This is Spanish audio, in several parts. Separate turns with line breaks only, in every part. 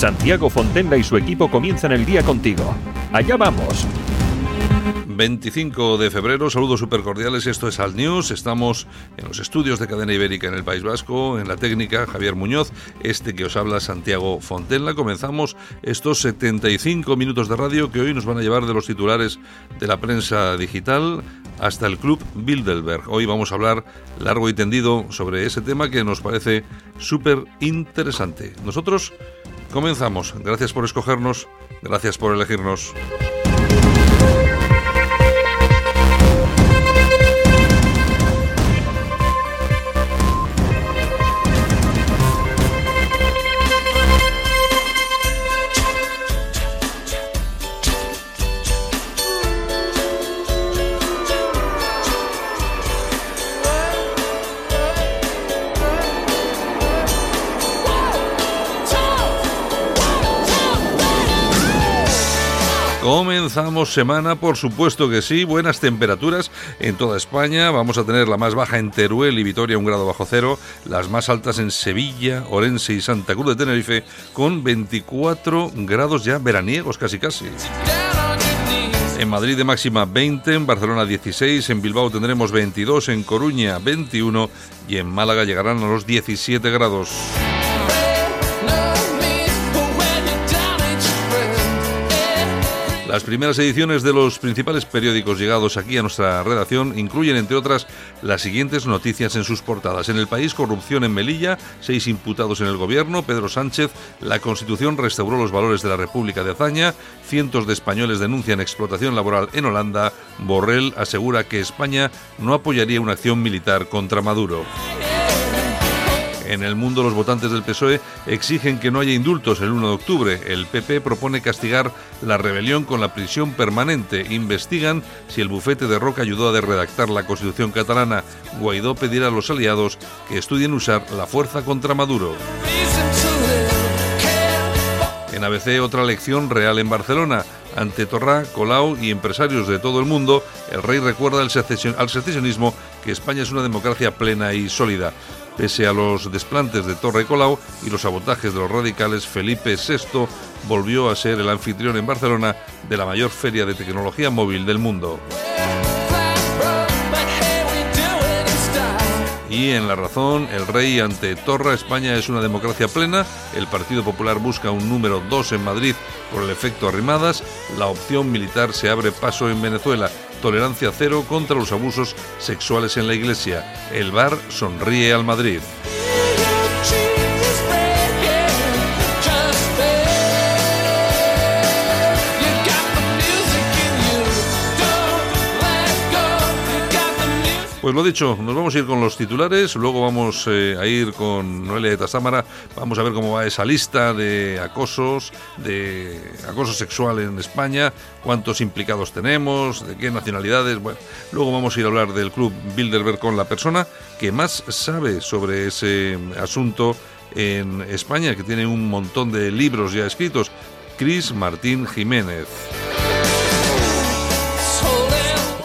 Santiago Fontenla y su equipo comienzan el día contigo. Allá vamos.
25 de febrero, saludos super cordiales, esto es Al News, estamos en los estudios de Cadena Ibérica en el País Vasco, en la técnica Javier Muñoz, este que os habla Santiago Fontenla, comenzamos estos 75 minutos de radio que hoy nos van a llevar de los titulares de la prensa digital hasta el Club Bilderberg. Hoy vamos a hablar largo y tendido sobre ese tema que nos parece súper interesante. Nosotros Comenzamos. Gracias por escogernos. Gracias por elegirnos. Comenzamos semana, por supuesto que sí, buenas temperaturas en toda España. Vamos a tener la más baja en Teruel y Vitoria, un grado bajo cero, las más altas en Sevilla, Orense y Santa Cruz de Tenerife, con 24 grados ya veraniegos casi casi. En Madrid de máxima 20, en Barcelona 16, en Bilbao tendremos 22, en Coruña 21 y en Málaga llegarán a los 17 grados. Las primeras ediciones de los principales periódicos llegados aquí a nuestra redacción incluyen, entre otras, las siguientes noticias en sus portadas. En el país, corrupción en Melilla, seis imputados en el gobierno, Pedro Sánchez, la Constitución restauró los valores de la República de Azaña, cientos de españoles denuncian explotación laboral en Holanda, Borrell asegura que España no apoyaría una acción militar contra Maduro. En el mundo, los votantes del PSOE exigen que no haya indultos el 1 de octubre. El PP propone castigar la rebelión con la prisión permanente. Investigan si el bufete de Roca ayudó a redactar la Constitución catalana. Guaidó pedirá a los aliados que estudien usar la fuerza contra Maduro. En ABC, otra lección real en Barcelona. Ante Torra, Colau y empresarios de todo el mundo, el rey recuerda al secesionismo que España es una democracia plena y sólida. Pese a los desplantes de Torre Colau y los sabotajes de los radicales, Felipe VI volvió a ser el anfitrión en Barcelona de la mayor feria de tecnología móvil del mundo. Y en La Razón, el rey ante Torra, España es una democracia plena, el Partido Popular busca un número 2 en Madrid por el efecto arrimadas, la opción militar se abre paso en Venezuela tolerancia cero contra los abusos sexuales en la Iglesia. El bar sonríe al Madrid. Pues lo dicho, nos vamos a ir con los titulares, luego vamos eh, a ir con Noelia de Tazámara, vamos a ver cómo va esa lista de acosos, de acoso sexual en España, cuántos implicados tenemos, de qué nacionalidades. Bueno, luego vamos a ir a hablar del club Bilderberg con la persona que más sabe sobre ese asunto en España, que tiene un montón de libros ya escritos, Cris Martín Jiménez.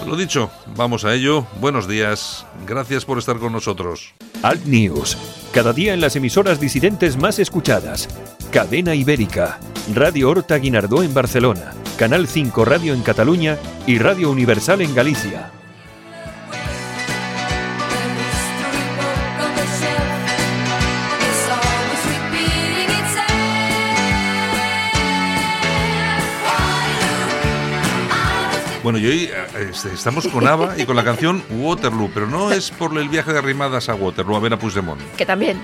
Lo dicho, vamos a ello. Buenos días. Gracias por estar con nosotros.
Alt News. Cada día en las emisoras disidentes más escuchadas. Cadena Ibérica. Radio Horta Guinardó en Barcelona. Canal 5 Radio en Cataluña y Radio Universal en Galicia.
Bueno, y hoy eh, este, estamos con Ava y con la canción Waterloo, pero no es por el viaje de arrimadas a Waterloo, a ver a Puigdemont.
Que también.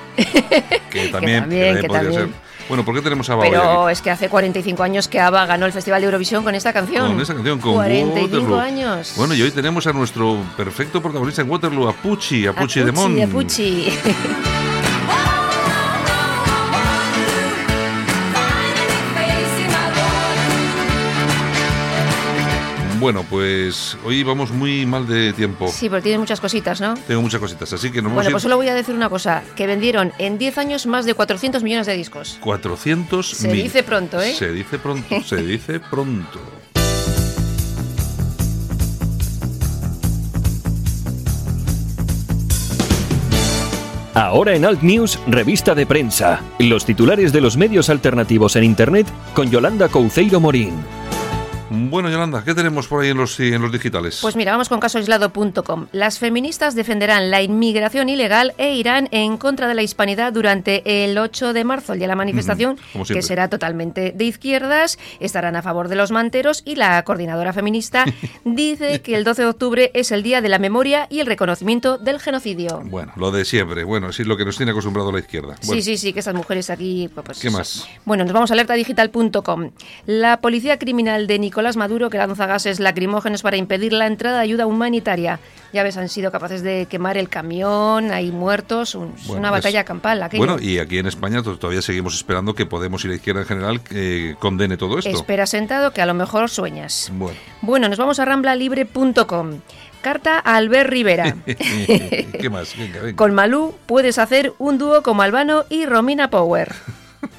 Que también, que podría ser. Bueno, ¿por qué tenemos a Ava
Pero es que hace 45 años que Ava ganó el Festival de Eurovisión con esta canción.
Con esta canción, con
45
Waterloo.
años.
Bueno, y hoy tenemos a nuestro perfecto protagonista en Waterloo, a Pucci, a Pucci de Mon.
A Pucci.
Bueno, pues hoy vamos muy mal de tiempo.
Sí, pero tiene muchas cositas, ¿no?
Tengo muchas cositas, así que no
Bueno, pues solo voy a decir una cosa, que vendieron en 10 años más de 400 millones de discos.
400
Se
mil.
dice pronto, ¿eh?
Se dice pronto, se dice pronto.
Ahora en Alt News, revista de prensa. Los titulares de los medios alternativos en Internet con Yolanda Couceiro Morín.
Bueno, Yolanda, ¿qué tenemos por ahí en los, en los digitales?
Pues mira, vamos con casoaislado.com. Las feministas defenderán la inmigración ilegal e irán en contra de la hispanidad durante el 8 de marzo, el día de la manifestación, que será totalmente de izquierdas. Estarán a favor de los manteros y la coordinadora feminista dice que el 12 de octubre es el día de la memoria y el reconocimiento del genocidio.
Bueno, lo de siempre. Bueno, es lo que nos tiene acostumbrado la izquierda. Bueno,
Sí, sí, sí, que esas mujeres aquí. Pues,
¿Qué más?
Bueno, nos vamos a alertadigital.com. La policía criminal de Nicolás Maduro, que lanza gases lacrimógenos para impedir la entrada de ayuda humanitaria. Ya ves, han sido capaces de quemar el camión, hay muertos, un- es
Bueno,
una
es-
batalla campal. aquello.
Bueno, y aquí en España to- todavía seguimos esperando que Podemos y la izquierda en general eh, condene todo esto.
Espera sentado que a lo mejor sueñas.
Bueno,
Bueno, nos vamos a ramblalibre.com. Carta a Albert Rivera.
¿qué más? Venga, venga.
Con Malú puedes hacer un dúo como Albano y Romina Power.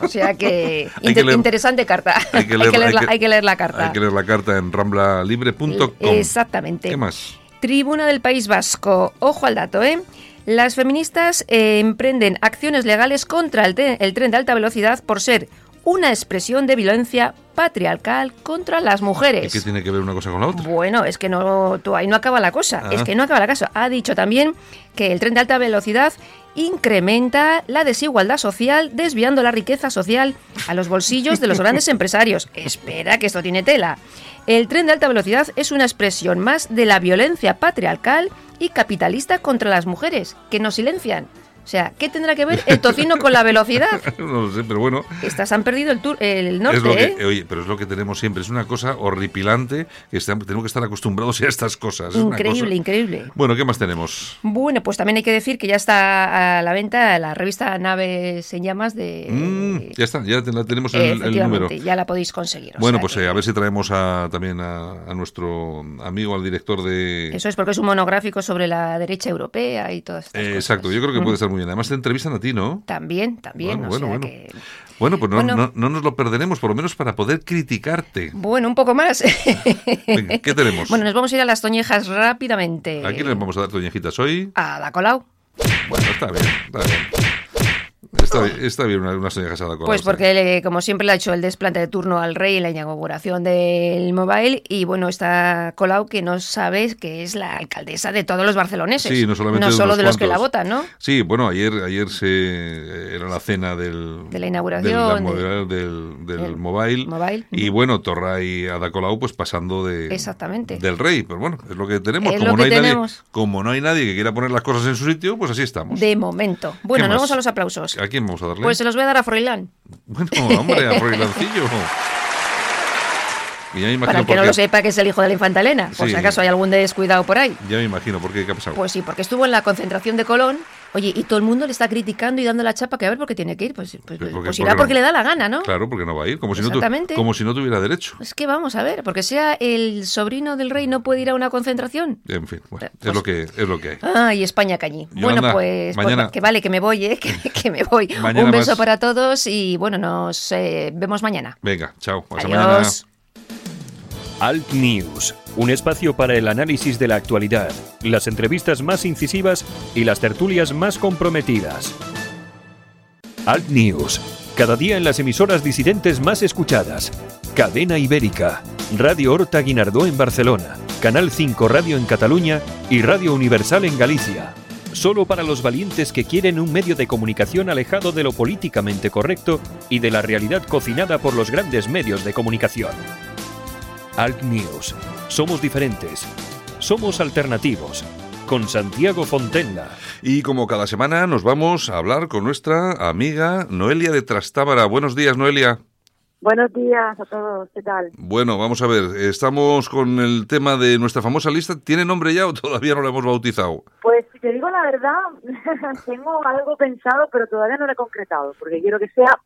O sea que,
Hay
inter-
que leer-
interesante carta.
hay que leer-
leer la,
hay que-
hay que leer la carta.
Hay que leer la carta en ramblalibre.com.
Exactamente.
¿Qué más?
Tribuna del País Vasco. Ojo al dato, ¿eh? Las feministas eh, emprenden acciones legales contra el, el tren de alta velocidad por ser una expresión de violencia patriarcal contra las
¿Y
mujeres.
qué tiene que ver una cosa con la otra?
Bueno, es que no, tú, ahí no acaba la cosa.
Ah.
Es que no acaba la cosa. Ha dicho también que el tren de alta velocidad incrementa la desigualdad social, desviando la riqueza social a los bolsillos de los grandes empresarios. Espera, que esto tiene tela. El tren de alta velocidad es una expresión más de la violencia patriarcal y capitalista contra las mujeres, que nos silencian. O sea, ¿qué tendrá que ver el tocino con la velocidad?
no lo sé, pero bueno.
Estas han perdido el, tour, el norte,
es lo que,
¿eh?
Oye, pero es lo que tenemos siempre. Es una cosa horripilante que estamos- tenemos que estar acostumbrados a estas cosas. Es
Increíble,
cosa-
increíble.
Bueno, ¿qué más tenemos?
Bueno, pues también hay que decir que ya está a la venta la revista Naves en Llamas de...
Mm, ya está, ya la tenemos el, el número.
Ya la podéis conseguir.
Bueno, pues
que-
eh, a ver si traemos a, también a, a nuestro amigo, al director de...
Eso es porque es un monográfico sobre la derecha europea y todas estas
Eh,
cosas.
exacto, yo creo que puede estar muy bien. Además te entrevistan a ti, ¿no?
También, también.
Bueno,
o
bueno,
sea
bueno.
que-
Bueno, pues no, no- no nos lo perderemos, por lo menos para poder criticarte.
Bueno, un poco más.
Venga, ¿qué tenemos?
bueno, nos vamos a ir a las toñejas rápidamente.
¿A quién les vamos a dar toñejitas hoy?
A la Colau.
Bueno, está bien, está bien. Está, bien- está bien una, una toñejas a la cola,
Pues porque, le- como siempre, le ha hecho el desplante de turno al rey en la inauguración del mobile. Y bueno, está Colau, que no sabes que es la alcaldesa de todos los barceloneses.
Sí, no solamente de
solo de los que la votan, ¿no?
Sí, bueno, ayer ayer se eh, era la cena del
De la inauguración,
del, del, del
del
mobile,
mobile.
y bueno, Torra y Ada Colau pues pasando de
Exactamente.
del rey, pero bueno, es lo que tenemos,
Es
como no hay nadie como no hay nadie que quiera poner las cosas en su sitio, pues así estamos.
De momento. Bueno,
¿Qué
nos vamos a los aplausos.
¿A quién vamos a darle?
Pues se los voy a dar a Froilán.
Bueno, hombre, a Froilancillo. Y ya me
Para el que no
qué-
lo sepa, que es el hijo de la infanta Elena. Por
Sí.
si acaso hay algún descuidado por ahí.
Ya me imagino por qué, qué ha pasado.
Pues sí, porque estuvo en la concentración de Colón. Oye, y todo el mundo le está criticando y dando la chapa que a ver por qué tiene que ir. Pues, pues,
Pero ¿por qué-
pues irá
no?
porque le da la gana, ¿no?
Claro, porque no va a ir, como si no, como si no tuviera derecho.
Es que vamos a ver, porque sea el sobrino del rey no puede ir a una concentración.
En fin, bueno,
Pues-
es lo que es lo que hay.
Ay, España cañí. Bueno, pues, pues
mañana-
que vale, que me voy, ¿eh? que, que me voy.
Mañana
Un beso
más.
para todos y bueno, nos eh, vemos mañana.
Venga, chao. Hasta mañana.
Alt News, un espacio para el análisis de la actualidad, las entrevistas más incisivas y las tertulias más comprometidas. Alt News, cada día en las emisoras disidentes más escuchadas. Cadena Ibérica, Radio Horta Guinardó en Barcelona, Canal 5 Radio en Cataluña y Radio Universal en Galicia. Solo para los valientes que quieren un medio de comunicación alejado de lo políticamente correcto y de la realidad cocinada por los grandes medios de comunicación. Alt News. Somos diferentes. Somos alternativos. Con Santiago Fontenla.
Y como cada semana nos vamos a hablar con nuestra amiga Noelia de Trastábara. Buenos días, Noelia.
Buenos días a todos, ¿qué tal?
Bueno, vamos a ver, estamos con el tema de nuestra famosa lista. ¿Tiene nombre ya o todavía no la hemos bautizado?
Pues si te digo la verdad, tengo algo pensado, pero todavía no lo he concretado, porque quiero que sea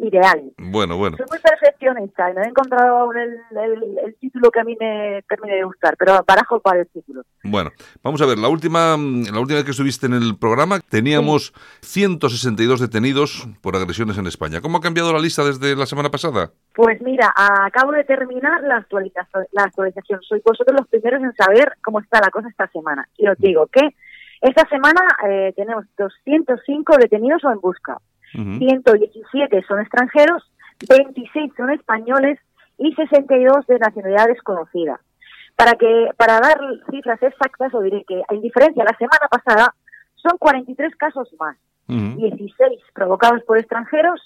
ideal.
Bueno, bueno.
Soy muy sionista y no he encontrado aún el, el- el título que a mí me termine de gustar, pero barajo para el título.
Bueno, vamos a ver, la última, mm, la última vez que estuviste en el programa teníamos 162 detenidos por agresiones en España. ¿Cómo ha cambiado la lista desde la semana pasada?
Pues mira, acabo de terminar la actualización. La actualización. Soy vosotros los primeros en saber cómo está la cosa esta semana. Y os digo que esta semana eh, tenemos 205 detenidos o en busca.
Ujú.
117 son extranjeros, 26 son españoles y 62 de nacionalidad desconocida. Para que para dar cifras exactas, os diré que en diferencia la semana pasada son 43 casos más.
Ujú.
16 provocados por extranjeros,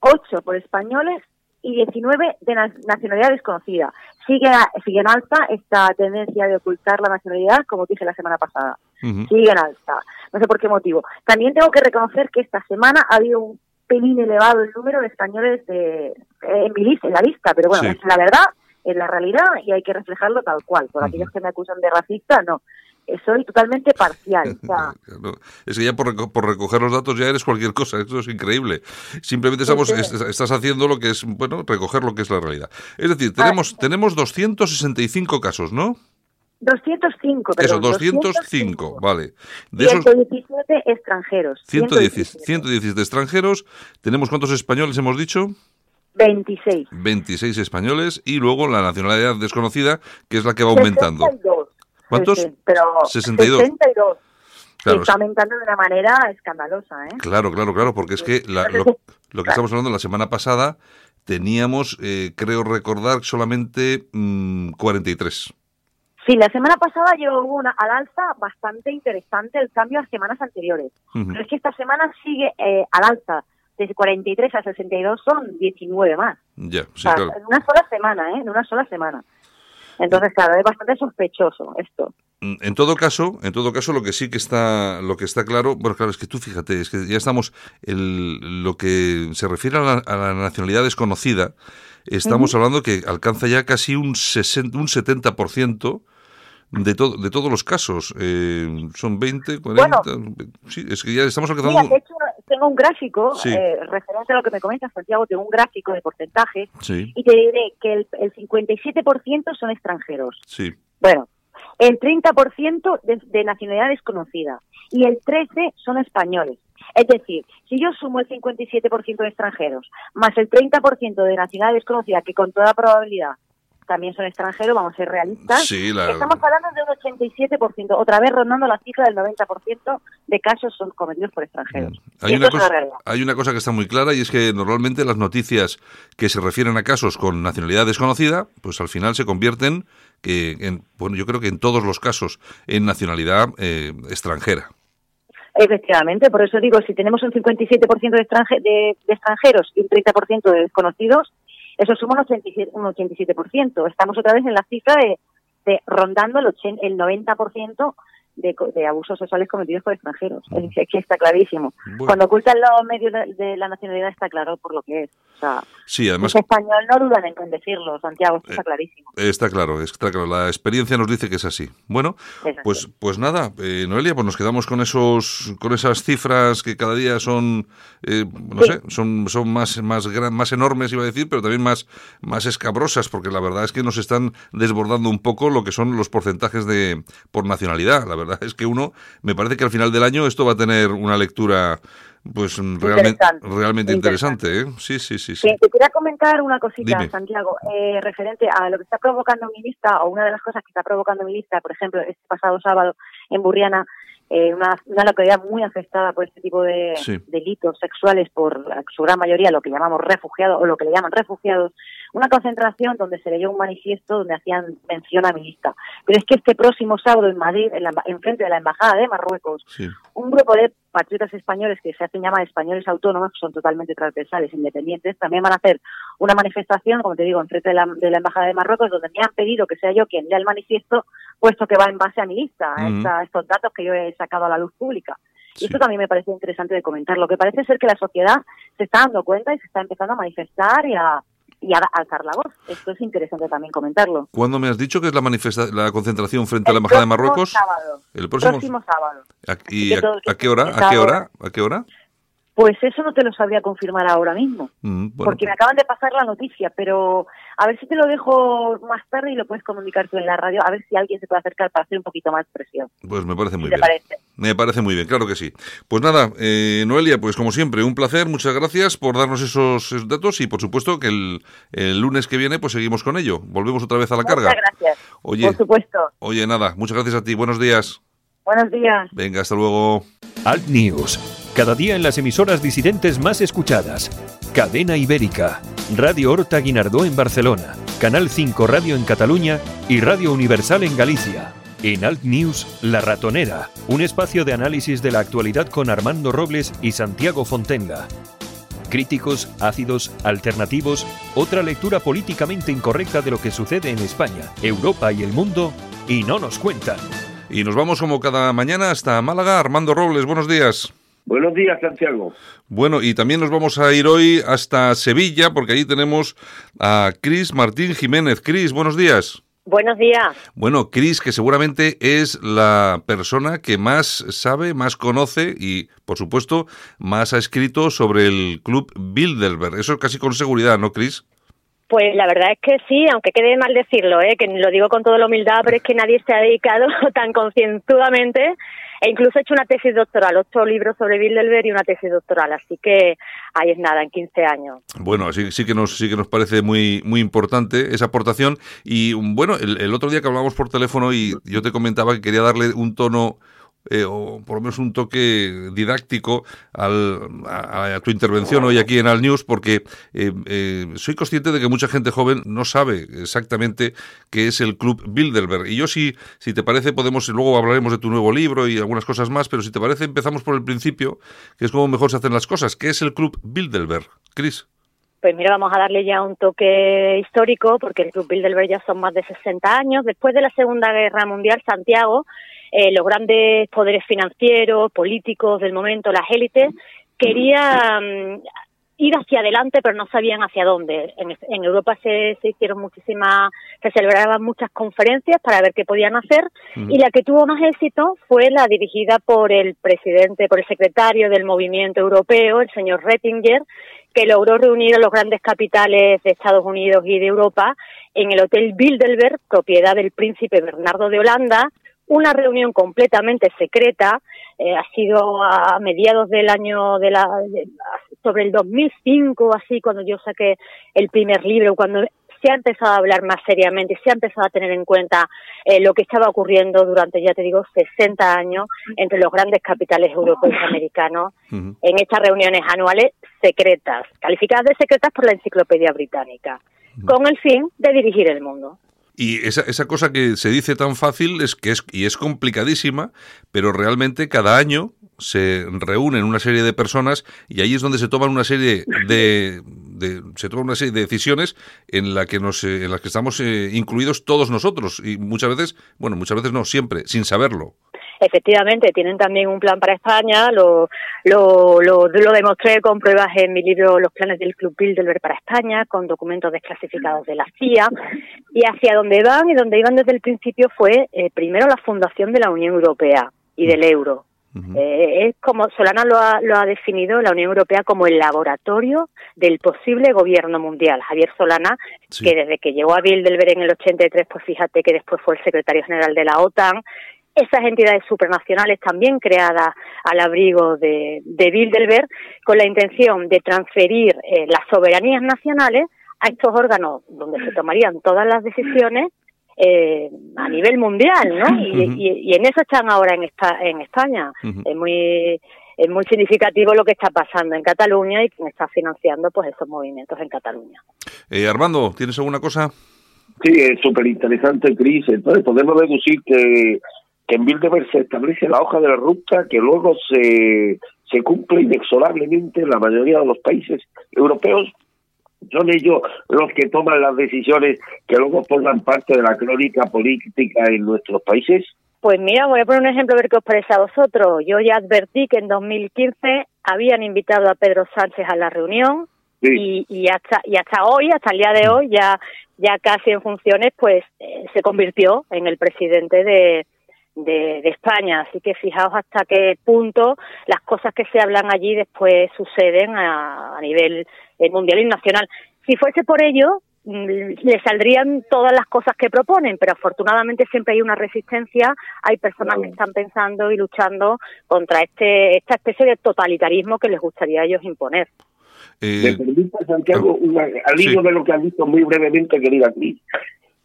8 por españoles y 19 de na- nacionalidad desconocida. Sigue, sigue en alta esta tendencia de ocultar la nacionalidad, como dije la semana pasada.
Ujú.
Sigue en alta. No sé por qué motivo. También tengo que reconocer que esta semana ha habido un pelín elevado el número de españoles de, eh, en, mi lista, en la lista, pero bueno,
Sí.
es la verdad, es la realidad y hay que reflejarlo tal cual. Por aquellos que me acusan de racista, no. Eh, Soy totalmente parcial. O sea,
No, es que ya por, reco- por recoger los datos ya eres cualquier cosa, esto es increíble. Simplemente estamos,
sí.
est- estás haciendo lo que es, bueno, recoger lo que es la realidad. Es decir, tenemos, tenemos 265 casos, ¿no?
205,
Eso,
perdón.
205, vale. De
Y
esos
117 extranjeros.
110, 117 extranjeros, ¿tenemos cuántos españoles hemos dicho?
26.
26 españoles y luego la nacionalidad desconocida, que es la que va aumentando.
62.
¿Cuántos?
Sí, sí, pero
62.
62.
Claro,
está aumentando de una manera escandalosa, ¿eh?
Claro, claro, claro, porque es que la- lo, lo que estamos hablando la semana pasada teníamos, eh, creo recordar, solamente mm, 43.
Sí, la semana pasada yo hubo una al alza bastante interesante el cambio a semanas anteriores. Pero es que esta semana sigue eh, al alza. Desde 43 a 62 son 19 más.
Ya,
O
sí,
sea,
claro.
en una sola semana, ¿eh? En una sola semana. Entonces, claro, es bastante sospechoso esto.
Mm, En todo caso, en todo caso, lo que sí que está, lo que está claro, bueno, claro, es que tú fíjate, es que ya estamos, el, lo que se refiere a la, a la nacionalidad desconocida, estamos hablando que alcanza ya casi un 60, un 70% de, todo de todos los casos. Eh, son 20, 40, sí, es que ya estamos
Mira,
alcanzando...
de hecho, tengo un gráfico,
Sí.
eh, referente a lo que me comentas, Santiago, tengo un gráfico de porcentajes
Sí,
y te diré que el, el 57% son extranjeros.
sí.
Bueno, el 30% de, de nacionalidad desconocida y el 13% son españoles. Es decir, si yo sumo el 57% de extranjeros más el 30% de nacionalidad desconocida, que con toda probabilidad también son extranjeros, vamos a ser realistas,
Sí, la-
estamos hablando de un 87%, otra vez rondando la cifra del 90% de casos son cometidos por extranjeros.
Una, cosa, hay una cosa que está muy clara y es que normalmente las noticias que se refieren a casos con nacionalidad desconocida, pues al final se convierten, que en, bueno, yo creo que en todos los casos, en nacionalidad eh, extranjera.
Efectivamente, por eso digo, si tenemos un 57% de, extranje- de, extranjeros y un 30% de desconocidos, eso suma un 87%, un 87%. Estamos otra vez en la cifra de, de rondando el, 80, el 90% de, de abusos sexuales cometidos por extranjeros. Es que está clarísimo.
Bueno.
Cuando ocultan los medios de, de la nacionalidad está claro por lo que es. O sea,
Sí, además
ese español no dudan en, en decirlo, Santiago, esto
Eh,
está clarísimo.
está claro, está claro. La experiencia nos dice que es así. Bueno,
Es así.
pues, pues nada, eh, Noelia, pues nos quedamos con esos, con esas cifras que cada día son, eh, no
Sí.
sé, son, son más, más, gran- más enormes, iba a decir, pero también más, más escabrosas, porque la verdad es que nos están desbordando un poco lo que son los porcentajes de por nacionalidad. La verdad es que uno, me parece que al final del año esto va a tener una lectura, pues realmente,
Interesante.
realmente interesante, ¿eh? Sí, sí, sí, sí.
Te quería comentar una cosita,
Dime.
Santiago, eh, referente a lo que está provocando mi lista, o una de las cosas que está provocando mi lista, por ejemplo, este pasado sábado en Burriana, eh, una, una localidad muy afectada por este tipo de
Sí.
delitos sexuales, por su gran mayoría lo que llamamos refugiados, o lo que le llaman refugiados, una concentración donde se leyó un manifiesto donde hacían mención a mi lista. Pero es que este próximo sábado en Madrid, en, la, en frente de la Embajada de Marruecos,
sí.
un grupo de patriotas españoles que se hacen llamar españoles autónomos, que son totalmente transversales, independientes, también van a hacer una manifestación, como te digo, enfrente de la, de la Embajada de Marruecos, donde me han pedido que sea yo quien lea el manifiesto, puesto que va en base a mi lista, a esta- a estos datos que yo he sacado a la luz pública.
Sí.
Y esto también me parece interesante de comentar. Lo que parece ser que la sociedad se está dando cuenta y se está empezando a manifestar y a, y a alzar la voz. Esto es interesante también comentarlo.
¿Cuándo me has dicho que es la manifesta la concentración frente a la embajada de Marruecos?
sábado.
El próximo,
Próximo sábado.
¿A- ¿Y a, qué hora? ¿A qué hora? ¿A qué hora?
Pues eso no te lo sabría confirmar ahora mismo,
Mm, bueno,
porque me acaban de pasar la noticia, pero a ver si te lo dejo más tarde y lo puedes comunicar tú en la radio, a ver si alguien se puede acercar para hacer un poquito más presión.
pues me parece muy
¿Qué te
bien.
parece?
Me parece muy bien, claro que sí. Pues nada, eh, Noelia, pues como siempre, un placer, muchas gracias por darnos esos, esos datos y por supuesto que el, el lunes que viene pues seguimos con ello. Volvemos otra vez a la carga.
Muchas gracias.
Oye,
Por supuesto.
oye, nada, muchas gracias a ti, buenos días.
Buenos días.
Venga, hasta luego.
Alt News. Cada día en las emisoras disidentes más escuchadas. Cadena Ibérica. Radio Horta Guinardó en Barcelona. Canal 5 Radio en Cataluña y Radio Universal en Galicia. En Alt News, La Ratonera. Un espacio de análisis de la actualidad con Armando Robles y Santiago Fontenga. Críticos, ácidos, alternativos, otra lectura políticamente incorrecta de lo que sucede en España, Europa y el mundo, y no nos cuentan.
Y nos vamos como cada mañana hasta Málaga. Armando Robles, buenos días.
Buenos días, Santiago.
Bueno, y también nos vamos a ir hoy hasta Sevilla, porque allí tenemos a Cris Martín Jiménez. Cris, buenos días.
Buenos días.
Bueno, Cris, que seguramente es la persona que más sabe, más conoce y, por supuesto, más ha escrito sobre el club Bilderberg. Eso casi con seguridad, ¿no, Cris?
Pues la verdad es que sí, aunque quede mal decirlo, ¿eh? que lo digo con toda la humildad, pero es que nadie se ha dedicado tan concienzudamente e incluso he hecho una tesis doctoral, ocho libros sobre Bilderberg y una tesis doctoral, así que ahí es nada, en 15 años.
Bueno, sí, sí que nos sí que nos parece muy muy importante esa aportación y bueno, el, el otro día que hablábamos por teléfono y yo te comentaba que quería darle un tono eh, o por lo menos un toque didáctico al, a, tu intervención hoy aquí en Al News, porque eh, eh, soy consciente de que mucha gente joven no sabe exactamente qué es el Club Bilderberg. Y yo, si, si te parece, podemos, luego hablaremos de tu nuevo libro y algunas cosas más, pero si te parece, empezamos por el principio, que es como mejor se hacen las cosas. ¿Qué es el Club Bilderberg? Cris.
Pues mira, vamos a darle ya un toque histórico, porque el Club Bilderberg ya son más de 60 años. Después de la Segunda Guerra Mundial, Santiago, eh, los grandes poderes financieros, políticos del momento, las élites, querían ir hacia adelante, pero no sabían hacia dónde. En, en Europa se, se, hicieron muchísimas, se celebraban muchas conferencias para ver qué podían hacer, mm. y la que tuvo más éxito fue la dirigida por el presidente, por el secretario del movimiento europeo, el señor Rettinger, que logró reunir a los grandes capitales de Estados Unidos y de Europa en el Hotel Bilderberg, propiedad del príncipe Bernardo de Holanda, una reunión completamente secreta, eh, ha sido a mediados del año de la de, sobre el 2005 así cuando yo saqué el primer libro cuando se ha empezado a hablar más seriamente, se ha empezado a tener en cuenta eh, lo que estaba ocurriendo durante, ya te digo, 60 años entre los grandes capitales europeos y americanos uh -huh. en estas reuniones anuales secretas, calificadas de secretas por la Enciclopedia Británica, uh -huh. con el fin de dirigir el mundo.
Y esa, esa cosa que se dice tan fácil es que es, y es complicadísima, pero realmente cada año se reúnen una serie de personas y ahí es donde se toman una serie de, se toman una serie de decisiones en la que nos en las que estamos eh, incluidos todos nosotros. Y muchas veces bueno muchas veces no siempre sin saberlo
efectivamente tienen también un plan para España, lo, lo, lo, lo, demostré con pruebas en mi libro Los planes del Club Bilderberg para España, con documentos desclasificados de la CIA, y hacia dónde van y donde iban desde el principio fue eh, primero la fundación de la Unión Europea y del euro. Uh -huh. eh, es como Solana lo ha, lo ha definido la Unión Europea como el laboratorio del posible gobierno mundial. Javier Solana, sí. que desde que llegó a Bilderberg en el 83, pues fíjate que después fue el secretario general de la OTAN, esas entidades supranacionales también creadas al abrigo de, de Bilderberg con la intención de transferir eh, las soberanías nacionales a estos órganos donde se tomarían todas las decisiones eh, a nivel mundial, ¿no? Y, uh -huh. y, y, en eso están ahora en, esta, en España. Uh -huh. Es muy es muy significativo lo que está pasando en Cataluña y quien está financiando pues esos movimientos en Cataluña.
Eh, Armando, ¿tienes alguna cosa?
Sí, es súper interesante, Cris. Entonces podemos deducir que que en Bilderberg se establece la hoja de la ruta que luego se, se cumple inexorablemente en la mayoría de los países europeos. Son ellos los que toman las decisiones que luego forman parte de la crónica política en nuestros países.
Pues mira, voy a poner un ejemplo a ver qué os parece a vosotros. Yo ya advertí que en 2015 habían invitado a Pedro Sánchez a la reunión sí. y, y, hasta y hasta hoy, hasta el día de hoy, ya ya casi en funciones, pues eh, se convirtió en el presidente de, de, España. Así que fijaos hasta qué punto las cosas que se hablan allí después suceden a, nivel eh, mundial y nacional. Si fuese por ello, mm, le saldrían todas las cosas que proponen, pero afortunadamente siempre hay una resistencia, hay personas que están pensando y luchando contra este esta especie de totalitarismo que les gustaría a ellos imponer.
Eh, ¿Me Santiago, un, al hilo de lo que has visto muy brevemente, querida aquí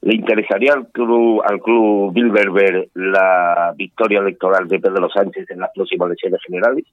¿Le interesaría al club, al club Bilderberg la victoria electoral de Pedro Sánchez en las próximas elecciones generales?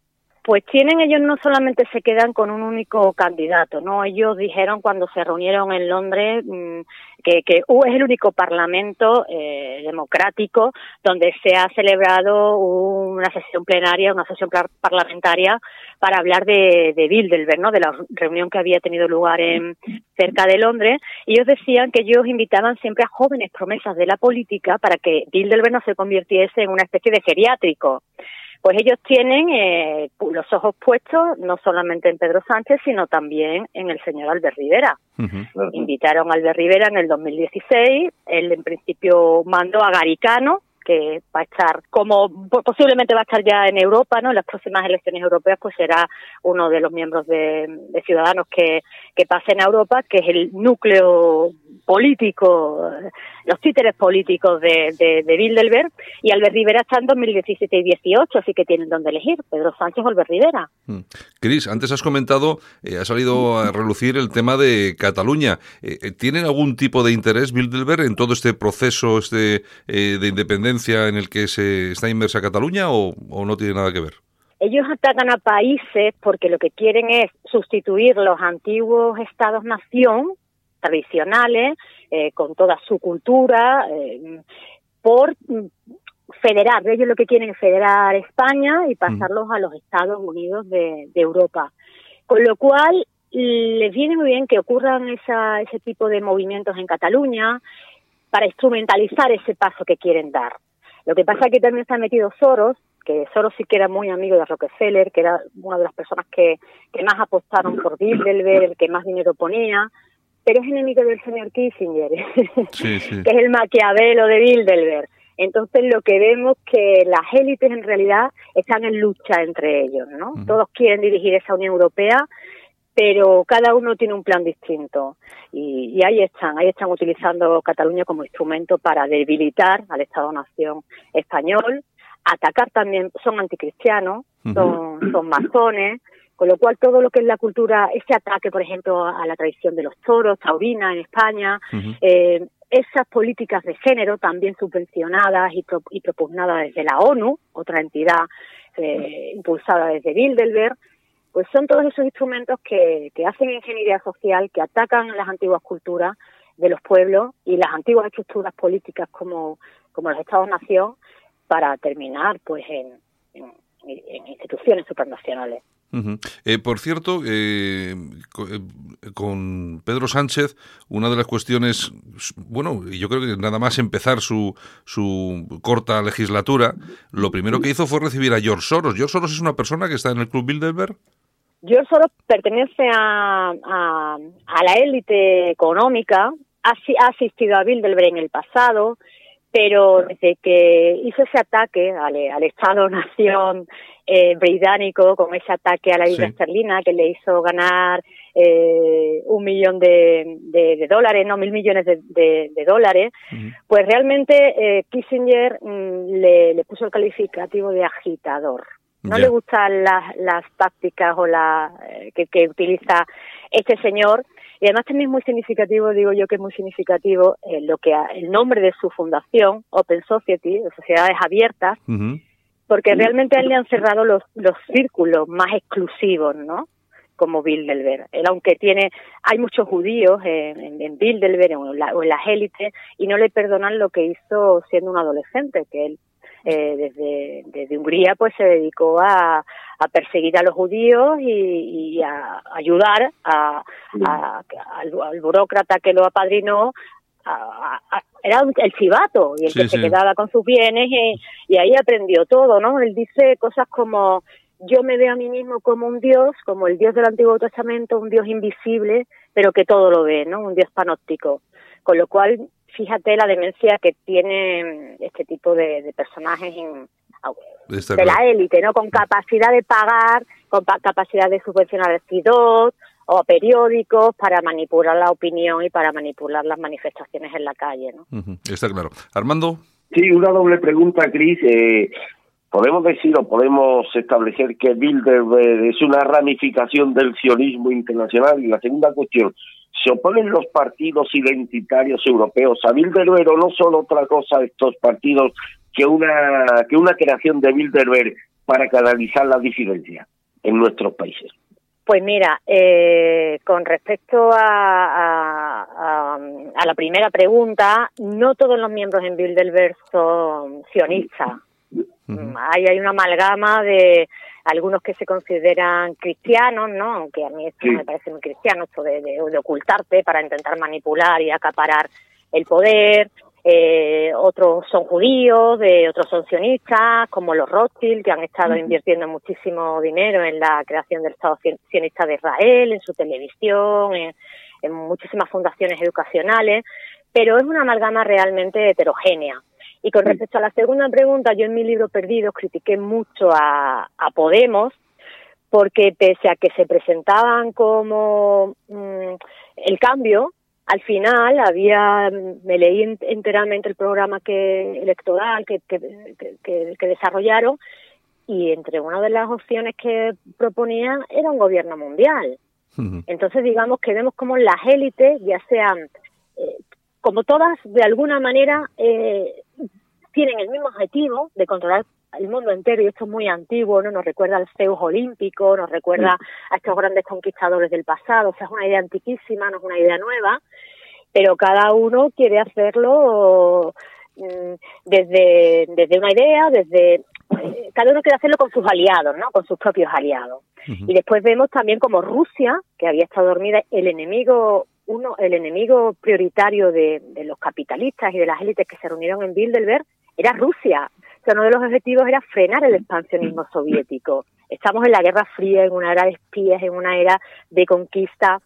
Pues tienen, ellos no solamente se quedan con un único candidato, ¿no? Ellos dijeron cuando se reunieron en Londres mm, que, que es el único parlamento eh, democrático donde se ha celebrado una sesión plenaria, una sesión parlamentaria para hablar de, de Bilderberg, ¿no? De la reunión que había tenido lugar en cerca de Londres. Y ellos decían que ellos invitaban siempre a jóvenes promesas de la política para que Bilderberg no se convirtiese en una especie de geriátrico. Pues ellos tienen eh, los ojos puestos no solamente en Pedro Sánchez, sino también en el señor Albert Rivera. Invitaron a Albert Rivera en el 2016, él en principio mandó a Garicano, que va a estar como posiblemente va a estar ya en Europa, ¿no? En las próximas elecciones europeas, pues será uno de los miembros de, Ciudadanos que, que pasen a Europa, que es el núcleo político, los títeres políticos de, de, de Bilderberg, y Albert Rivera está en 2017 y 18, así que tienen donde elegir, Pedro Sánchez o Albert Rivera.
Mm. Cris, antes has comentado, eh, ha salido a relucir el tema de Cataluña. Eh, eh, ¿Tienen algún tipo de interés Bilderberg en todo este proceso este, de independencia en el que se está inmersa Cataluña o, o no tiene nada que ver?
Ellos atacan a países porque lo que quieren es sustituir los antiguos estados-nación tradicionales, eh, con toda su cultura, eh, por federar. Ellos lo que quieren es federar España y pasarlos a los Estados Unidos de, Europa. Con lo cual, les viene muy bien que ocurran esa, ese tipo de movimientos en Cataluña para instrumentalizar ese paso que quieren dar. Lo que pasa es que también está metido Soros, que Soros sí que era muy amigo de Rockefeller, que era una de las personas que, que más apostaron por Bilderberg, el que más dinero ponía, pero es enemigo del señor Kissinger, que es el maquiavelo de Bilderberg. Entonces lo que vemos que las élites en realidad están en lucha entre ellos, ¿no? Todos quieren dirigir esa Unión Europea, pero cada uno tiene un plan distinto. Y, y, ahí están, ahí están utilizando Cataluña como instrumento para debilitar al Estado-Nación español, atacar también, son anticristianos, son, son masones, con lo cual, todo lo que es la cultura, ese ataque, por ejemplo, a la tradición de los toros, taurina en España, eh, esas políticas de género también subvencionadas y, y, propugnadas desde la ONU, otra entidad eh, impulsada desde Bilderberg, pues son todos esos instrumentos que, que hacen ingeniería social, que atacan las antiguas culturas de los pueblos y las antiguas estructuras políticas como, como los Estados-nación para terminar pues en, en instituciones supranacionales.
Eh, por cierto, eh, eh, con Pedro Sánchez, una de las cuestiones, bueno, yo creo que nada más empezar su, su corta legislatura, lo primero que hizo fue recibir a George Soros. ¿George Soros es una persona que está en el Club Bilderberg?
George Soros pertenece a, a, la élite económica, ha, ha asistido a Bilderberg en el pasado, pero desde que hizo ese ataque al, al Estado-Nación eh, británico, con ese ataque a la isla esterlina que le hizo ganar eh, un millón de, de, dólares, no mil millones de, de dólares, pues realmente eh, Kissinger mm, le, le, puso el calificativo de agitador. No le gustan las, las tácticas o la eh, que, que utiliza este señor y además también es muy significativo, digo yo que es muy significativo eh, lo que el nombre de su fundación, Open Society, de sociedades abiertas, porque realmente a él le han cerrado los, los círculos más exclusivos, ¿no? Como Bilderberg. Él, aunque tiene, hay muchos judíos en, en, Bilderberg o en, o en las élites y no le perdonan lo que hizo siendo un adolescente, que él eh, desde, desde Hungría pues se dedicó a, a perseguir a los judíos y, y a ayudar a, a, al, burócrata que lo apadrinó era el chivato y el que se quedaba con sus bienes y, y, ahí aprendió todo, ¿no? Él dice cosas como yo me veo a mí mismo como un dios, como el dios del Antiguo Testamento, un dios invisible, pero que todo lo ve, ¿no? Un dios panóptico. Con lo cual fíjate la demencia que tiene este tipo de, personajes en, de la élite, ¿no? Con capacidad de pagar, con capacidad de subvencionar el CIDOT o periódicos para manipular la opinión y para manipular las manifestaciones en la calle, ¿no?
Está claro. Armando.
Sí, una doble pregunta, Cris. Eh, podemos decir o podemos establecer que Bilderberg es una ramificación del sionismo internacional. Y la segunda cuestión, ¿se oponen los partidos identitarios europeos a Bilderberg o no son otra cosa estos partidos que una, que una creación de Bilderberg para canalizar la disidencia en nuestros países?
Pues mira, eh, con respecto a, a, la primera pregunta, no todos los miembros en Bilderberg son sionistas. hay, hay una amalgama de algunos que se consideran cristianos, ¿no? Aunque a mí esto me parece muy cristiano, esto de, de, ocultarte para intentar manipular y acaparar el poder eh, otros son judíos, de otros son sionistas, como los Rothschild, que han estado invirtiendo muchísimo dinero en la creación del Estado sionista de Israel, en su televisión, en, muchísimas fundaciones educacionales, pero es una amalgama realmente heterogénea. Y con respecto a la segunda pregunta, yo en mi libro perdido critiqué mucho a, Podemos, porque pese a que se presentaban como mm, el cambio, al final había me leí enteramente el programa que electoral que, que, que, desarrollaron y entre una de las opciones que proponían era un gobierno mundial. Entonces digamos que vemos como las élites ya sean eh, como todas de alguna manera eh, tienen el mismo objetivo de controlar el mundo entero y esto es muy antiguo, ¿no? Nos recuerda al Zeus olímpico, nos recuerda a estos grandes conquistadores del pasado, o sea, es una idea antiquísima, no es una idea nueva, pero cada uno quiere hacerlo mm, desde, desde una idea, desde eh, cada uno quiere hacerlo con sus aliados, ¿no? Con sus propios aliados. Y después vemos también como Rusia, que había estado dormida, el enemigo uno, el enemigo prioritario de, de los capitalistas y de las élites que se reunieron en Bilderberg era Rusia uno de los objetivos era frenar el expansionismo soviético. Estamos en la Guerra Fría, en una era de espías, en una era de conquista.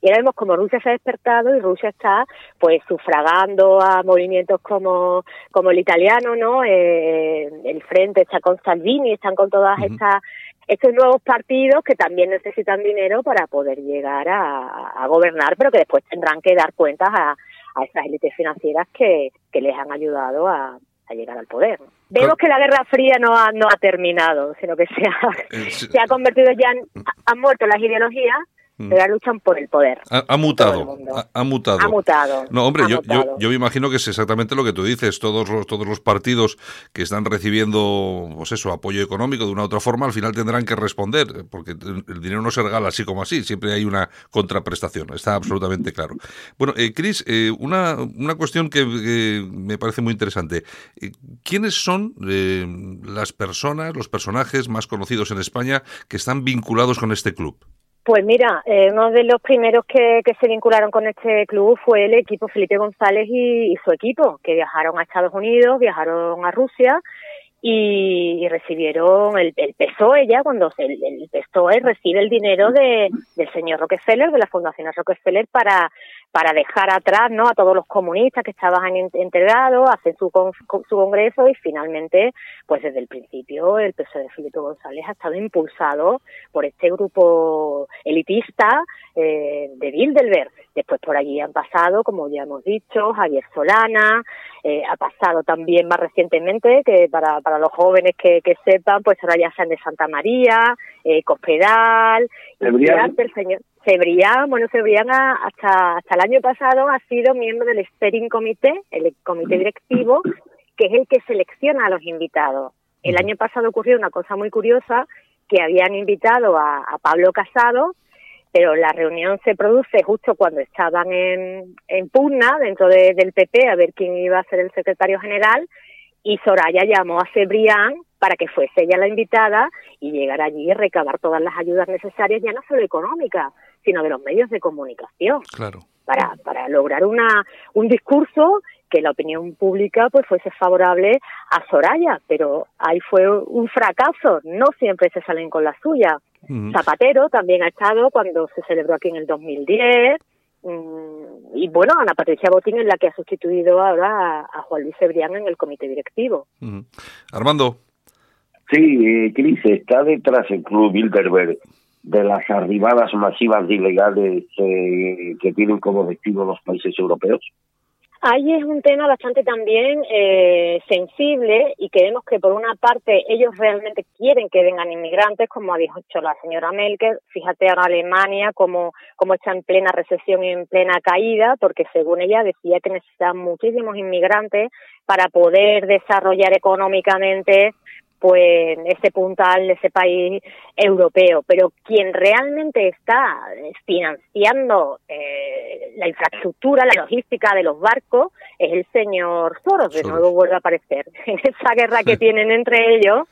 Y ahora vemos como Rusia se ha despertado y Rusia está pues sufragando a movimientos como, como el italiano, ¿no? Eh, el Frente está con Salvini, están con todas estas estos nuevos partidos que también necesitan dinero para poder llegar a, gobernar, pero que después tendrán que dar cuentas a, a esas élites financieras que, que les han ayudado a, a llegar al poder. Vemos que la Guerra Fría no ha, no ha terminado, sino que se ha, eh, se ha convertido ya en, han muerto las ideologías. Pero luchan por el poder.
Ha, mutado, ha, mutado.
Ha mutado.
No, hombre, yo, Yo, yo, me imagino que es exactamente lo que tú dices. Todos los, todos los partidos que están recibiendo, pues eso, apoyo económico de una u otra forma, al final tendrán que responder, porque el dinero no se regala así como así, siempre hay una contraprestación, está absolutamente claro. Bueno, eh, Cris, eh, una, una cuestión que, me parece muy interesante. Eh, ¿Quiénes son eh, las personas, los personajes más conocidos en España que están vinculados con este club?
Pues mira, eh, uno de los primeros que, se vincularon con este club fue el equipo Felipe González y, su equipo, que viajaron a Estados Unidos, viajaron a Rusia y, recibieron el, el, PSOE ya, cuando el, el PSOE recibe el dinero de, del señor Rockefeller, de la Fundación Rockefeller, para para dejar atrás ¿no? a todos los comunistas que estaban integrados, hacen su, su congreso y finalmente, pues desde el principio, el PSOE de Felipe González ha estado impulsado por este grupo elitista eh, de Bilderberg. Después por allí han pasado, como ya hemos dicho, Javier Solana, eh, ha pasado también más recientemente, que para, para los jóvenes que, que sepan, pues ahora ya sean de Santa María, eh, Cospedal, y el señor Cebrián, bueno, Cebrián hasta, hasta el año pasado ha sido miembro del Steering Comité, el comité directivo, que es el que selecciona a los invitados. El año pasado ocurrió una cosa muy curiosa, que habían invitado a, Pablo Casado, pero la reunión se produce justo cuando estaban en, en pugna dentro del PP a ver quién iba a ser el secretario general y Soraya llamó a Cebrián para que fuese ella la invitada y llegar allí y recabar todas las ayudas necesarias, ya no solo económicas, sino de los medios de comunicación.
Claro.
Para, para lograr una, un discurso que la opinión pública pues fuese favorable a Soraya, pero ahí fue un fracaso, no siempre se salen con la suya. Zapatero también ha estado cuando se celebró aquí en el 2010, mm, y bueno, Ana Patricia Botín es la que ha sustituido ahora a, Juan Luis Cebrián en el comité directivo.
Armando.
Sí, eh, Cris, está detrás el club Bilderberg de las arribadas masivas ilegales eh, que tienen como destino los países europeos.
Ahí es un tema bastante también eh, sensible y creemos que por una parte ellos realmente quieren que vengan inmigrantes, como ha dicho la señora Melker. Fíjate ahora Alemania como, como está en plena recesión y en plena caída, porque según ella decía que necesitan muchísimos inmigrantes para poder desarrollar económicamente pues ese puntal, ese país europeo. Pero quien realmente está financiando eh, la infraestructura, la logística de los barcos, es el señor Soros. De nuevo vuelve a aparecer. En esa guerra que tienen entre ellos,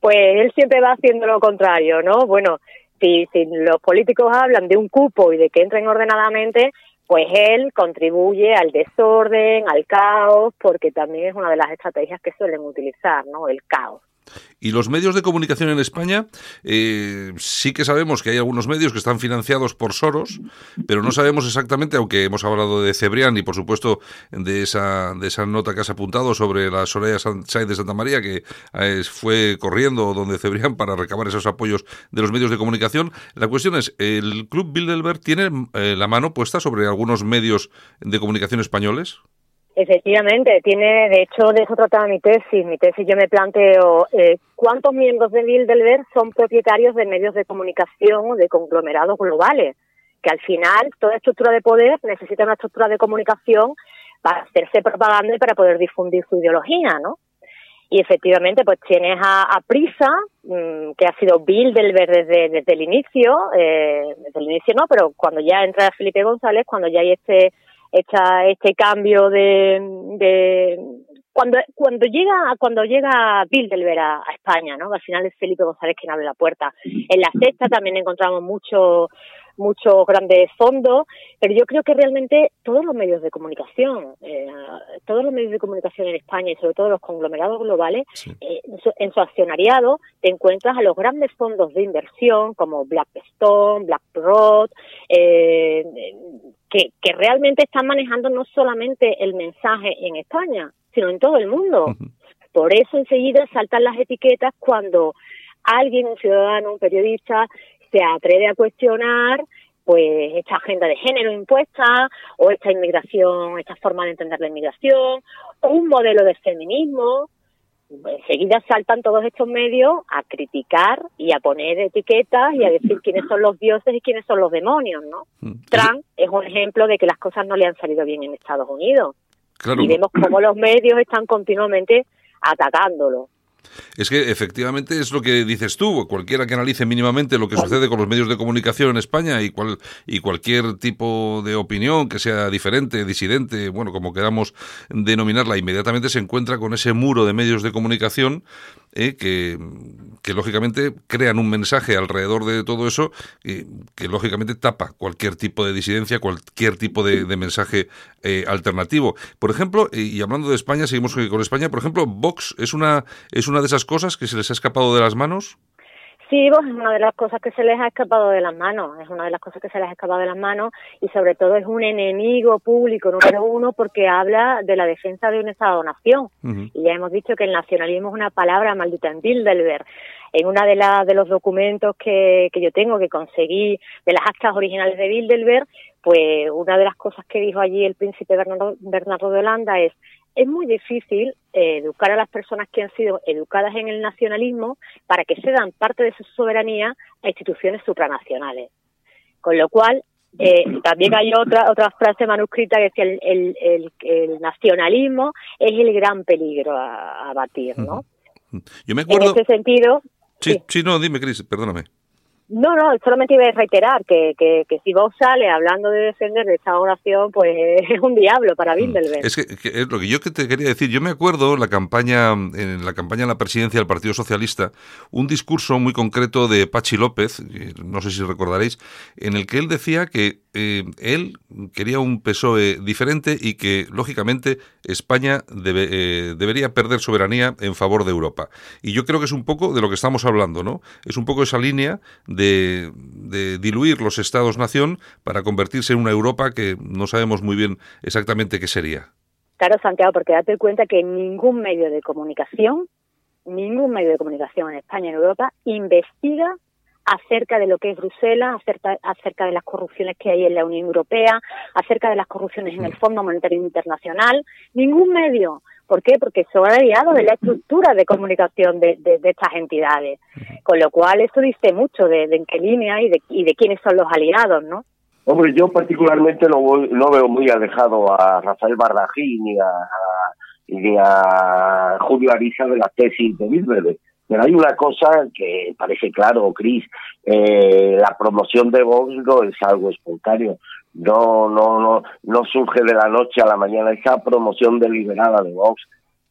pues él siempre va haciendo lo contrario, ¿no? Bueno, si, si los políticos hablan de un cupo y de que entren ordenadamente, pues él contribuye al desorden, al caos, porque también es una de las estrategias que suelen utilizar, ¿no? El caos.
Y los medios de comunicación en España, eh, sí que sabemos que hay algunos medios que están financiados por Soros, pero no sabemos exactamente, aunque hemos hablado de Cebrián y por supuesto de esa, de esa nota que has apuntado sobre la Soraya de Santa María, que eh, fue corriendo donde Cebrián para recabar esos apoyos de los medios de comunicación. La cuestión es, ¿el Club Bilderberg tiene eh, la mano puesta sobre algunos medios de comunicación españoles?
Efectivamente, tiene, de hecho, de eso trataba mi tesis. Mi tesis yo me planteo eh, cuántos miembros de Bilderberg son propietarios de medios de comunicación o de conglomerados globales, que al final toda estructura de poder necesita una estructura de comunicación para hacerse propaganda y para poder difundir su ideología, ¿no? Y efectivamente, pues tienes a, Prisa, mm, que ha sido Bilderberg desde, desde el inicio, eh, desde el inicio no, pero cuando ya entra Felipe González, cuando ya hay este esta, este cambio de, de cuando cuando llega cuando llega Bilderberg a, a, España, ¿no? Al final es Felipe González quien abre la puerta. En la sexta también encontramos mucho muchos grandes fondos, pero yo creo que realmente todos los medios de comunicación, eh, todos los medios de comunicación en España y sobre todo los conglomerados globales, eh, en, su, accionariado te encuentras a los grandes fondos de inversión como Blackstone, BlackRock, eh, que, que realmente están manejando no solamente el mensaje en España, sino en todo el mundo. Por eso enseguida saltan las etiquetas cuando alguien, un ciudadano, un periodista, se atreve a cuestionar pues esta agenda de género impuesta o esta inmigración, esta forma de entender la inmigración o un modelo de feminismo. Enseguida saltan todos estos medios a criticar y a poner etiquetas y a decir quiénes son los dioses y quiénes son los demonios, ¿no? Mm. Trump es un ejemplo de que las cosas no le han salido bien en Estados Unidos. Y vemos cómo los medios están continuamente atacándolo.
Es que efectivamente es lo que dices tú, cualquiera que analice mínimamente lo que sucede con los medios de comunicación en España y, cual, y cualquier tipo de opinión que sea diferente, disidente, bueno, como queramos denominarla, inmediatamente se encuentra con ese muro de medios de comunicación eh, que, que, lógicamente crean un mensaje alrededor de todo eso eh, que lógicamente tapa cualquier tipo de disidencia, cualquier tipo de, mensaje eh, alternativo. Por ejemplo, y hablando de España, seguimos con España, por ejemplo, Vox es una, es una de esas cosas que se les ha escapado de las manos.
Es una de las cosas que se les ha escapado de las manos, es una de las cosas que se les ha escapado de las manos y sobre todo es un enemigo público número uno porque habla de la defensa de un Estado-nación. Y ya hemos dicho que el nacionalismo es una palabra maldita en Bilderberg. En uno de, de los documentos que, que yo tengo, que conseguí de las actas originales de Bilderberg, pues una de las cosas que dijo allí el príncipe Bernardo, Bernardo de Holanda es es muy difícil eh, educar a las personas que han sido educadas en el nacionalismo para que cedan parte de su soberanía a instituciones supranacionales. Con lo cual, eh, también hay otra otra frase manuscrita que es que el, el, el, nacionalismo es el gran peligro a, a batir, ¿no?
Yo me acuerdo...
En ese sentido...
Sí, sí, sí no, dime, Cris, perdóname.
No, no, solamente iba a reiterar que, que, que, si vos sale hablando de defender de esta oración, pues es un diablo para mm. Bilderberg.
Es que, es lo que yo te quería decir, yo me acuerdo la campaña, en la campaña en la presidencia del Partido Socialista, un discurso muy concreto de Pachi López, no sé si recordaréis, en el que él decía que eh, él quería un PSOE diferente y que, lógicamente, España debe, eh, debería perder soberanía en favor de Europa. Y yo creo que es un poco de lo que estamos hablando, ¿no? Es un poco esa línea de de, diluir los estados-nación para convertirse en una Europa que no sabemos muy bien exactamente qué sería.
Claro, Santiago, porque date cuenta que ningún medio de comunicación, ningún medio de comunicación en España y en Europa investiga acerca de lo que es Bruselas, acerca, acerca de las corrupciones que hay en la Unión Europea, acerca de las corrupciones en el Fondo Monetario Internacional. Ningún medio. ¿Por qué? Porque son aliados de la estructura de comunicación de, estas entidades. Con lo cual, eso dice mucho de, en qué línea y de, y de quiénes son los aliados, ¿no?
Hombre, yo particularmente no, no veo muy alejado a Rafael Bardají ni a, ni a Julio Ariza de la tesis de Bilbao pero hay una cosa que parece claro, Cris, eh, la promoción de Vox no es algo espontáneo, no, no, no, no surge de la noche a la mañana, esa promoción deliberada de Vox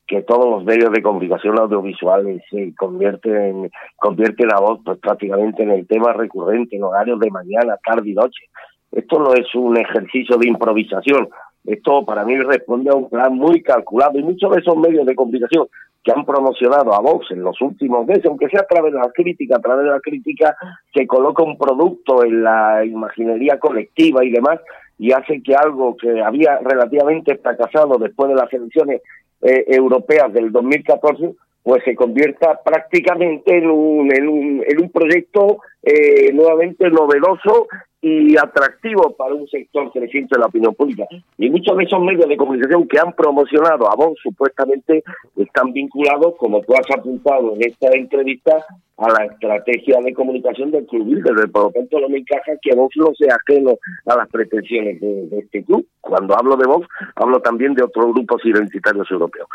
que todos los medios de comunicación audiovisuales se convierten, convierten a Vox pues, prácticamente en el tema recurrente en horarios de mañana, tarde y noche. Esto no es un ejercicio de improvisación, esto para mí responde a un plan muy calculado y muchos de esos medios de comunicación que han promocionado a Vox en los últimos meses, aunque sea a través de la crítica, a través de la crítica que coloca un producto en la imaginería colectiva y demás, y hace que algo que había relativamente fracasado después de las elecciones eh, europeas del 2014, pues se convierta prácticamente en un, en un, en un proyecto eh, nuevamente novedoso y atractivo para un sector creciente de la opinión pública. Y muchos de esos medios de comunicación que han promocionado a Vox supuestamente están vinculados, como tú has apuntado en esta entrevista, a la estrategia de comunicación del club Bilderberg. Por lo tanto, no me encaja que Vox no sea ajeno a las pretensiones de, este club. Cuando hablo de Vox, hablo también de otros grupos identitarios europeos.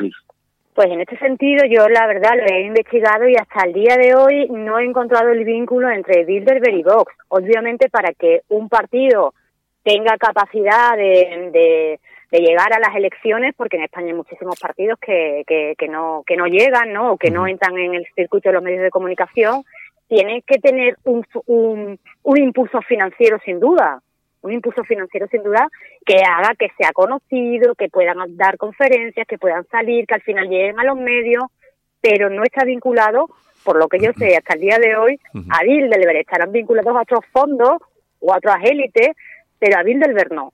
Pues en este sentido yo la verdad lo he investigado y hasta el día de hoy no he encontrado el vínculo entre Bilderberg y Vox. Obviamente para que un partido tenga capacidad de, de, llegar a las elecciones, porque en España hay muchísimos partidos que, que, no, que no llegan ¿no? o que no entran en el circuito de los medios de comunicación, tiene que tener un, un, un impulso financiero sin duda un impulso financiero sin duda que haga que sea conocido, que puedan dar conferencias, que puedan salir, que al final lleguen a los medios, pero no está vinculado, por lo que yo sé hasta el día de hoy, a Bilderberg. Estarán vinculados a otros fondos o a otras élites, pero a Bilderberg no.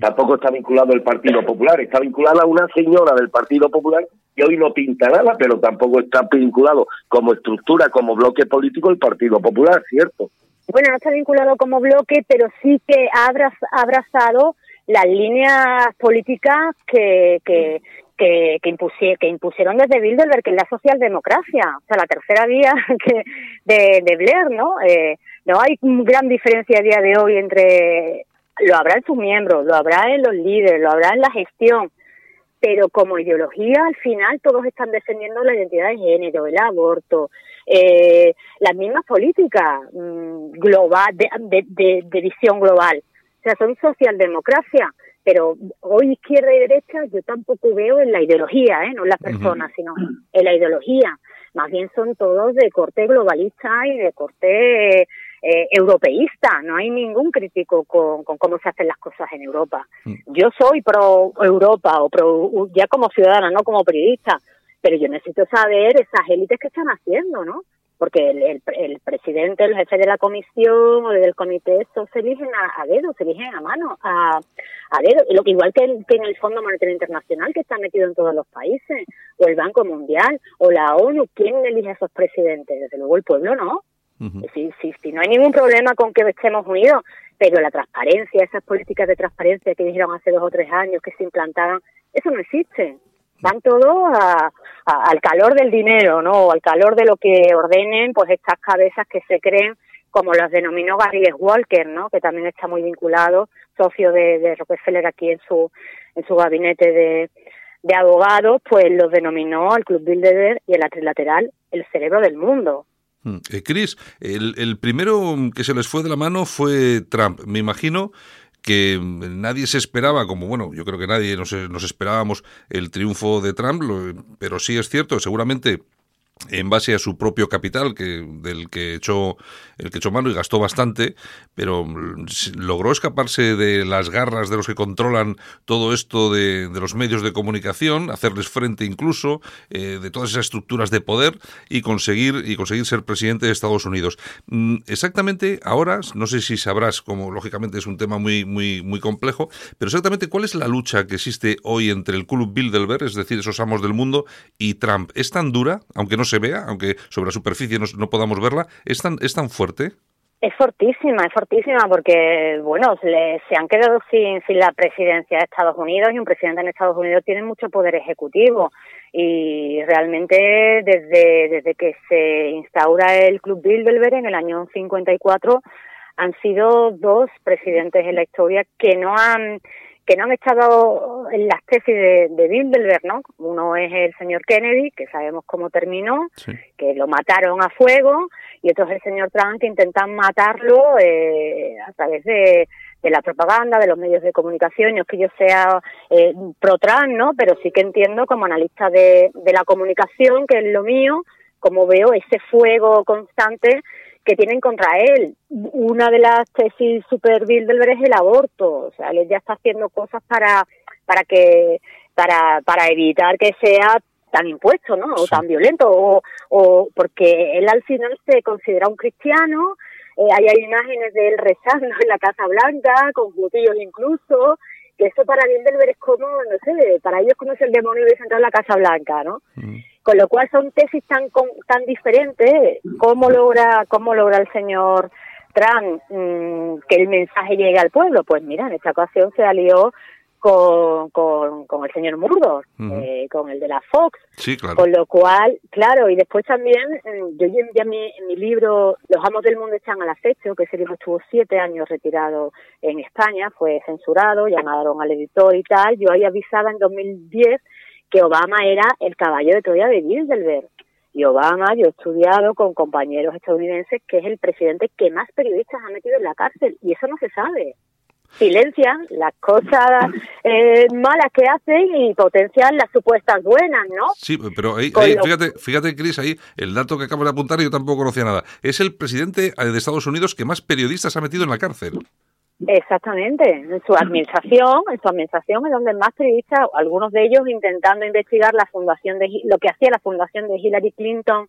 Tampoco está vinculado el Partido Popular, está vinculada a una señora del Partido Popular que hoy no pinta nada, pero tampoco está vinculado como estructura, como bloque político el Partido Popular, ¿cierto?
Bueno, no está vinculado como bloque, pero sí que ha abrazado las líneas políticas que, que, que, que, impusieron desde Bilderberg, que es la socialdemocracia, o sea, la tercera vía que de, de Blair, ¿no? Eh, no hay gran diferencia a día de hoy entre, lo habrá en sus miembros, lo habrá en los líderes, lo habrá en la gestión, pero como ideología al final todos están defendiendo la identidad de género, el aborto, eh, las mismas políticas mm, global, de, de, visión global. O sea, son socialdemocracia, pero hoy izquierda y derecha yo tampoco veo en la ideología, ¿eh? no en las personas, sino en la ideología. Más bien son todos de corte globalista y de corte eh, europeísta. No hay ningún crítico con, con, cómo se hacen las cosas en Europa. Mm. Yo soy pro Europa o pro, ya como ciudadana, no como periodista, pero yo necesito saber esas élites que están haciendo, ¿no? Porque el, el, presidente, el jefe de la comisión o del comité, estos se eligen a, dedo, se eligen a mano, a, a dedo. Lo, igual que, que en el Fondo Monetario Internacional, que está metido en todos los países, o el Banco Mundial, o la ONU, ¿quién elige a esos presidentes? Desde luego el pueblo no. Sí, sí, sí, no hay ningún problema con que estemos unidos, pero la transparencia, esas políticas de transparencia que dijeron hace dos o tres años que se implantaban, eso no existe van todos al calor del dinero, ¿no? al calor de lo que ordenen, pues estas cabezas que se creen, como las denominó Gary Walker, ¿no? Que también está muy vinculado, socio de, Rockefeller aquí en su, en su gabinete de, de abogados, pues los denominó al Club Bilderberg y el trilateral el cerebro del mundo.
Mm. Eh, Chris, el, el primero que se les fue de la mano fue Trump. Me imagino que nadie se esperaba, como bueno, yo creo que nadie nos, nos esperábamos el triunfo de Trump, pero sí es cierto, seguramente en base a su propio capital, que del que echó el que echó mano y gastó bastante, pero mm, logró escaparse de las garras de los que controlan todo esto de, los medios de comunicación, hacerles frente incluso eh, de todas esas estructuras de poder y conseguir y conseguir ser presidente de Estados Unidos. Mm, exactamente ahora, no sé si sabrás, como lógicamente es un tema muy muy muy complejo, pero exactamente cuál es la lucha que existe hoy entre el Club Bilderberg, es decir, esos amos del mundo, y Trump. ¿Es tan dura, aunque no se vea, aunque sobre la superficie no, podamos verla, es tan, es tan fuerte?
Es fortísima, es fortísima porque, bueno, se, se han quedado sin, sin la presidencia de Estados Unidos y un presidente en Estados Unidos tiene mucho poder ejecutivo y realmente desde, desde que se instaura el Club Bilderberg en el año 54 han sido dos presidentes en la historia que no han que no han estado en las tesis de, de Bilderberg, ¿no? Uno es el señor Kennedy, que sabemos cómo terminó, que lo mataron a fuego, y otro es el señor Trump, que intentan matarlo eh, a través de, de la propaganda, de los medios de comunicación. No es que yo sea eh, pro-Trump, ¿no? Pero sí que entiendo como analista de, de la comunicación, que es lo mío, como veo ese fuego constante que tienen contra él. Una de las tesis super Bilderberg es el aborto, o sea, él ya está haciendo cosas para para que para para evitar que sea tan impuesto, ¿no? O tan violento o, o porque él al final se considera un cristiano, eh, hay imágenes de él rezando en la Casa Blanca con judíos incluso, que eso para Bilderberg es como, no sé, para ellos como es el demonio de entrar en la Casa Blanca, ¿no? Mm. Con lo cual son tesis tan tan diferentes. ¿Cómo logra cómo logra el señor Trump mm, que el mensaje llegue al pueblo? Pues mira, en esta ocasión se alió con, con, el señor Murdoch, eh, con el de la Fox.
Sí, claro.
Con lo cual, claro, y después también, mm, yo ya en mi, en mi libro, Los amos del mundo están al acecho, que ese libro estuvo siete años retirado en España, fue censurado, llamaron al editor y tal. Yo ahí avisaba en 2010 que Obama era el caballo de Troya de Bilderberg. Y Obama, yo he estudiado con compañeros estadounidenses que es el presidente que más periodistas ha metido en la cárcel. Y eso no se sabe. Silencian las cosas eh, malas que hacen y potencian las supuestas buenas, ¿no?
Sí, pero ahí, fíjate, fíjate, Cris, ahí el dato que acabo de apuntar yo tampoco conocía nada. Es el presidente de Estados Unidos que más periodistas ha metido en la cárcel.
Exactamente, en su administración, en su administración es donde más periodistas, algunos de ellos intentando investigar la fundación de lo que hacía la fundación de Hillary Clinton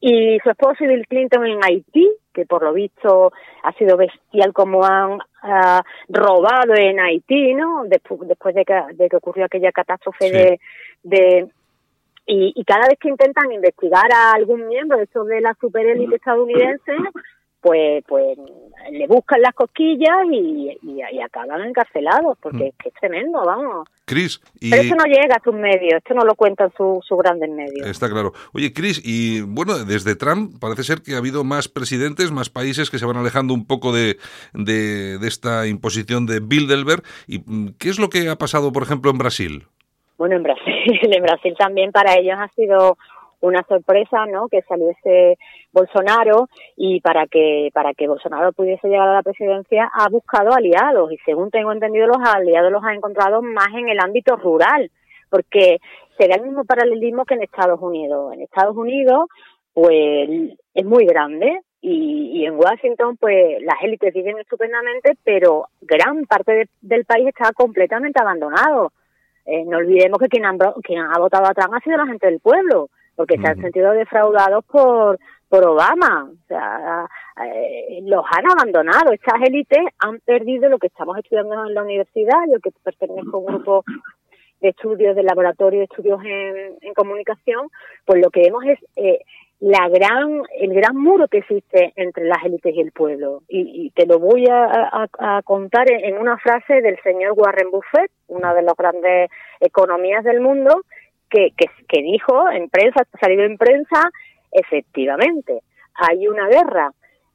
y su esposo Bill Clinton en Haití, que por lo visto ha sido bestial como han ah, robado en Haití, ¿no? Después, después de, que, de que ocurrió aquella catástrofe de, de y, y, cada vez que intentan investigar a algún miembro de estos de la superélite estadounidense, pues pues le buscan las cosquillas y, y, acaban encarcelados, porque mm. es, tremendo, vamos.
Cris, y...
Pero eso no llega a sus medios, esto no lo cuentan sus grandes medios.
Está claro. Oye, Cris, y bueno, desde Trump parece ser que ha habido más presidentes, más países que se van alejando un poco de, de, de esta imposición de Bilderberg. ¿Y mm, qué es lo que ha pasado, por ejemplo, en Brasil?
Bueno, en Brasil, en Brasil también para ellos ha sido una sorpresa, ¿no? Que saliese Bolsonaro y para que para que Bolsonaro pudiese llegar a la presidencia ha buscado aliados y según tengo entendido los aliados los ha encontrado más en el ámbito rural, porque se da el mismo paralelismo que en Estados Unidos. En Estados Unidos pues es muy grande y, en Washington pues las élites viven estupendamente, pero gran parte del país está completamente abandonado. Eh, no olvidemos que quien, quien ha votado a Trump ha sido la gente del pueblo porque se han sentido defraudados por por Obama, o sea, eh, los han abandonado. Estas élites han perdido lo que estamos estudiando en la universidad. Yo que pertenezco a un grupo de estudios del laboratorio de estudios en, comunicación, pues lo que vemos es eh, la gran, el gran muro que existe entre las élites y el pueblo. Y, te lo voy a, contar en, una frase del señor Warren Buffett, una de las grandes economías del mundo, que, que, dijo en prensa, salido en prensa, efectivamente, hay una guerra,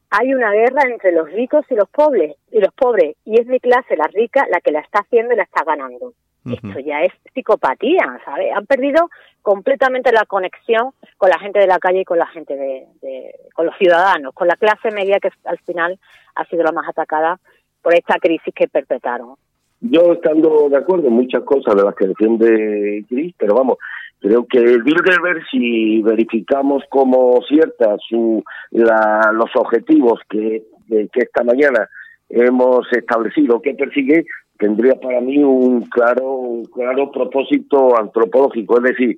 hay una guerra entre los ricos y los pobres, y los pobres, y es mi clase, la rica, la que la está haciendo y la está ganando. Esto ya es psicopatía, ¿sabes? Han perdido completamente la conexión con la gente de la calle y con la gente de, con los ciudadanos, con la clase media que al final ha sido la más atacada por esta crisis que perpetraron.
Yo estando de acuerdo en muchas cosas de las que defiende Cris, pero vamos, creo que Bilderberg, si verificamos como cierta su, la, los objetivos que, que esta mañana hemos establecido que persigue, tendría para mí un claro, un claro propósito antropológico, es decir,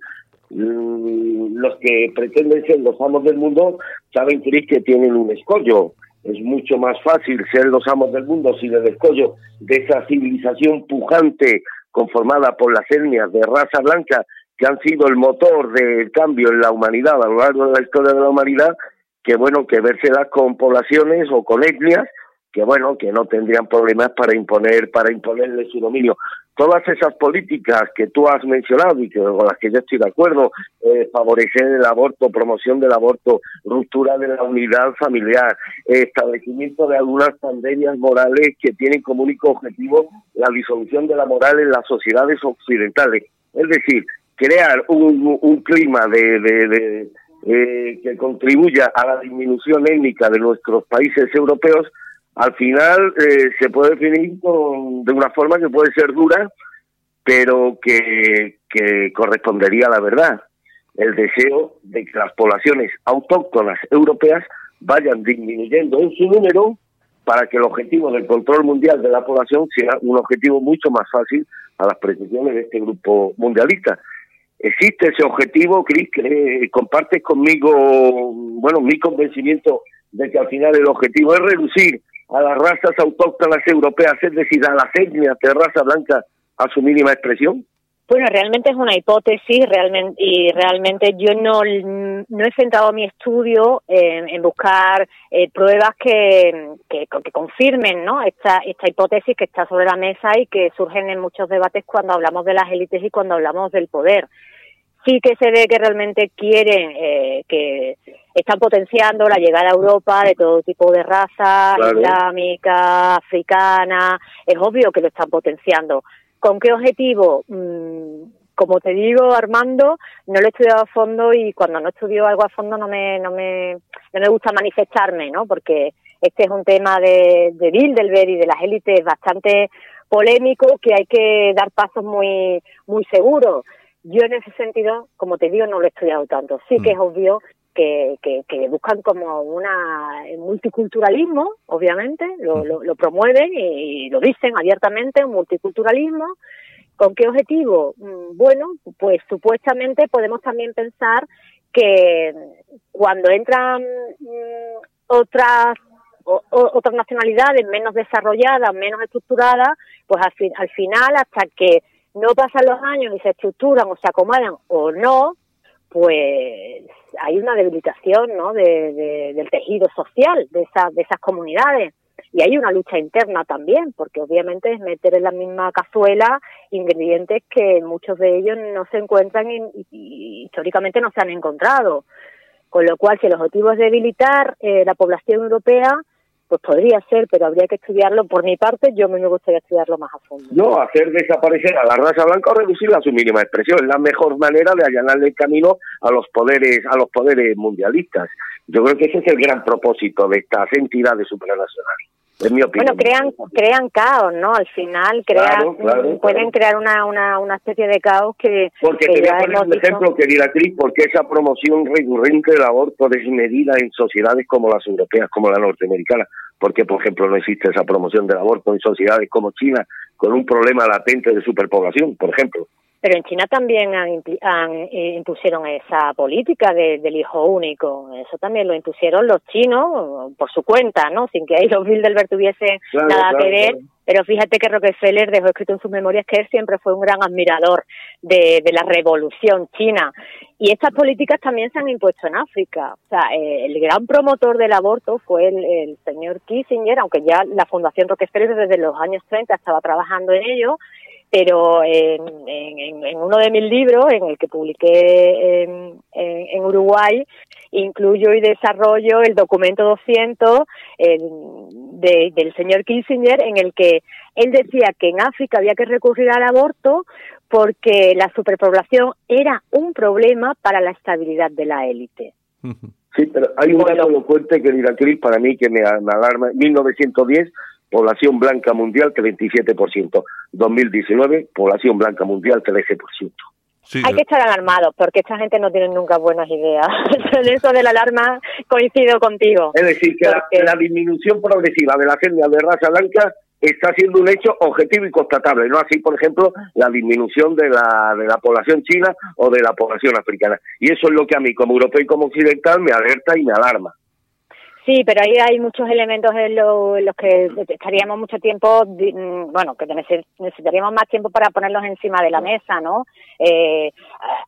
mm, los que pretenden ser los amos del mundo saben que tienen un escollo. Es mucho más fácil ser los amos del mundo sin el escollo de esa civilización pujante conformada por las etnias de raza blanca que han sido el motor del cambio en la humanidad a lo largo de la historia de la humanidad, que bueno, que vérselas con poblaciones o con etnias que bueno, que no tendrían problemas para imponer, para imponerle su dominio. Todas esas políticas que tú has mencionado y que, con las que yo estoy de acuerdo, eh, favorecer el aborto, promoción del aborto, ruptura de la unidad familiar, establecimiento de algunas pandemias morales que tienen como único objetivo la disolución de la moral en las sociedades occidentales. Es decir, crear un, un clima de, eh, que contribuya a la disminución étnica de nuestros países europeos al final eh, se puede definir de una forma que puede ser dura, pero que, que correspondería a la verdad. El deseo de que las poblaciones autóctonas europeas vayan disminuyendo en su número para que el objetivo del control mundial de la población sea un objetivo mucho más fácil a las pretensiones de este grupo mundialista. Existe ese objetivo, Cris, que compartes conmigo, bueno, mi convencimiento de que al final el objetivo es reducir a las razas autóctonas europeas, es decir, a las etnias de raza blanca a su mínima expresión?
Bueno, realmente es una hipótesis realmente, y realmente yo no, no he centrado mi estudio en, buscar eh, pruebas que, que, que, confirmen ¿no? esta, esta hipótesis que está sobre la mesa y que surgen en muchos debates cuando hablamos de las élites y cuando hablamos del poder sí que se ve que realmente quieren, eh, que están potenciando la llegada a Europa de todo tipo de raza, islámica, africana, es obvio que lo están potenciando. ¿Con qué objetivo? Mm, como te digo, Armando, no lo he estudiado a fondo y cuando no estudio algo a fondo no me, no me, no me gusta manifestarme, ¿no? Porque este es un tema de, de Bilderberg y de las élites bastante polémico que hay que dar pasos muy, muy seguros. Yo en ese sentido, como te digo, no lo he estudiado tanto. Sí que es mm. obvio que, que, buscan como una multiculturalismo, obviamente, lo, mm. lo, promueven y, lo dicen abiertamente, un multiculturalismo. ¿Con qué objetivo? Mm, bueno, pues supuestamente podemos también pensar que cuando entran otras otras nacionalidades menos desarrolladas, menos estructuradas, pues al, al final hasta que no pasan los años y se estructuran o se acomodan o no, pues hay una debilitación ¿no? de, del tejido social de, esas de esas comunidades. Y hay una lucha interna también, porque obviamente es meter en la misma cazuela ingredientes que muchos de ellos no se encuentran y, históricamente no se han encontrado. Con lo cual, si el objetivo es debilitar eh, la población europea, pues podría ser, pero habría que estudiarlo. Por mi parte, yo me gustaría estudiarlo más a fondo.
No, hacer desaparecer a la raza blanca o reducirla a su mínima expresión es la mejor manera de allanarle el camino a los poderes, a los poderes mundialistas. Yo creo que ese es el gran propósito de estas entidades supranacionales.
Bueno, crean, crean caos, ¿no? Al final crean, pueden crear una, una, una especie de caos que...
Porque te voy a poner un ejemplo, querida Cris, porque esa promoción recurrente del aborto desmedida en sociedades como las europeas, como la norteamericana, porque, por ejemplo, no existe esa promoción del aborto en sociedades como China, con un problema latente de superpoblación, por ejemplo.
Pero en China también han, han eh, impusieron esa política del hijo único. Eso también lo impusieron los chinos por su cuenta, ¿no? Sin que ahí los Bilderberg tuviesen nada que ver. Pero fíjate que Rockefeller dejó escrito en sus memorias que él siempre fue un gran admirador de, de la revolución china. Y estas políticas también se han impuesto en África. O sea, eh, el gran promotor del aborto fue el, el señor Kissinger, aunque ya la Fundación Rockefeller desde los años 30 estaba trabajando en ello pero en, en, uno de mis libros, en el que publiqué en, en, Uruguay, incluyo y desarrollo el documento 200 de, del señor Kissinger, en el que él decía que en África había que recurrir al aborto porque la superpoblación era un problema para la estabilidad de la élite.
Sí, pero hay un dato elocuente, querida Cris, para mí que me, me alarma. En 1910 población blanca mundial 37%. 2019, población blanca mundial 13%.
Hay que estar alarmados porque esta gente no tiene nunca buenas ideas. en eso de la alarma coincido contigo.
Es decir, que la, disminución progresiva de la etnia de raza blanca está siendo un hecho objetivo y constatable, no así, por ejemplo, la disminución de la, de la población china o de la población africana. Y eso es lo que a mí, como europeo y como occidental, me alerta y me alarma.
Sí, pero ahí hay muchos elementos en, los que estaríamos mucho tiempo, mm, bueno, que necesitaríamos más tiempo para ponerlos encima de la mesa, ¿no? Eh,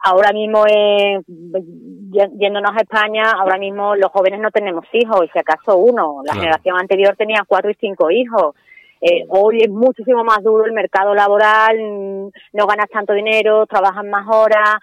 ahora mismo, eh, yéndonos a España, ahora mismo los jóvenes no tenemos hijos, y si acaso uno. La generación anterior tenía cuatro y cinco hijos. Eh, hoy es muchísimo más duro el mercado laboral, mm, no ganas tanto dinero, trabajas más horas,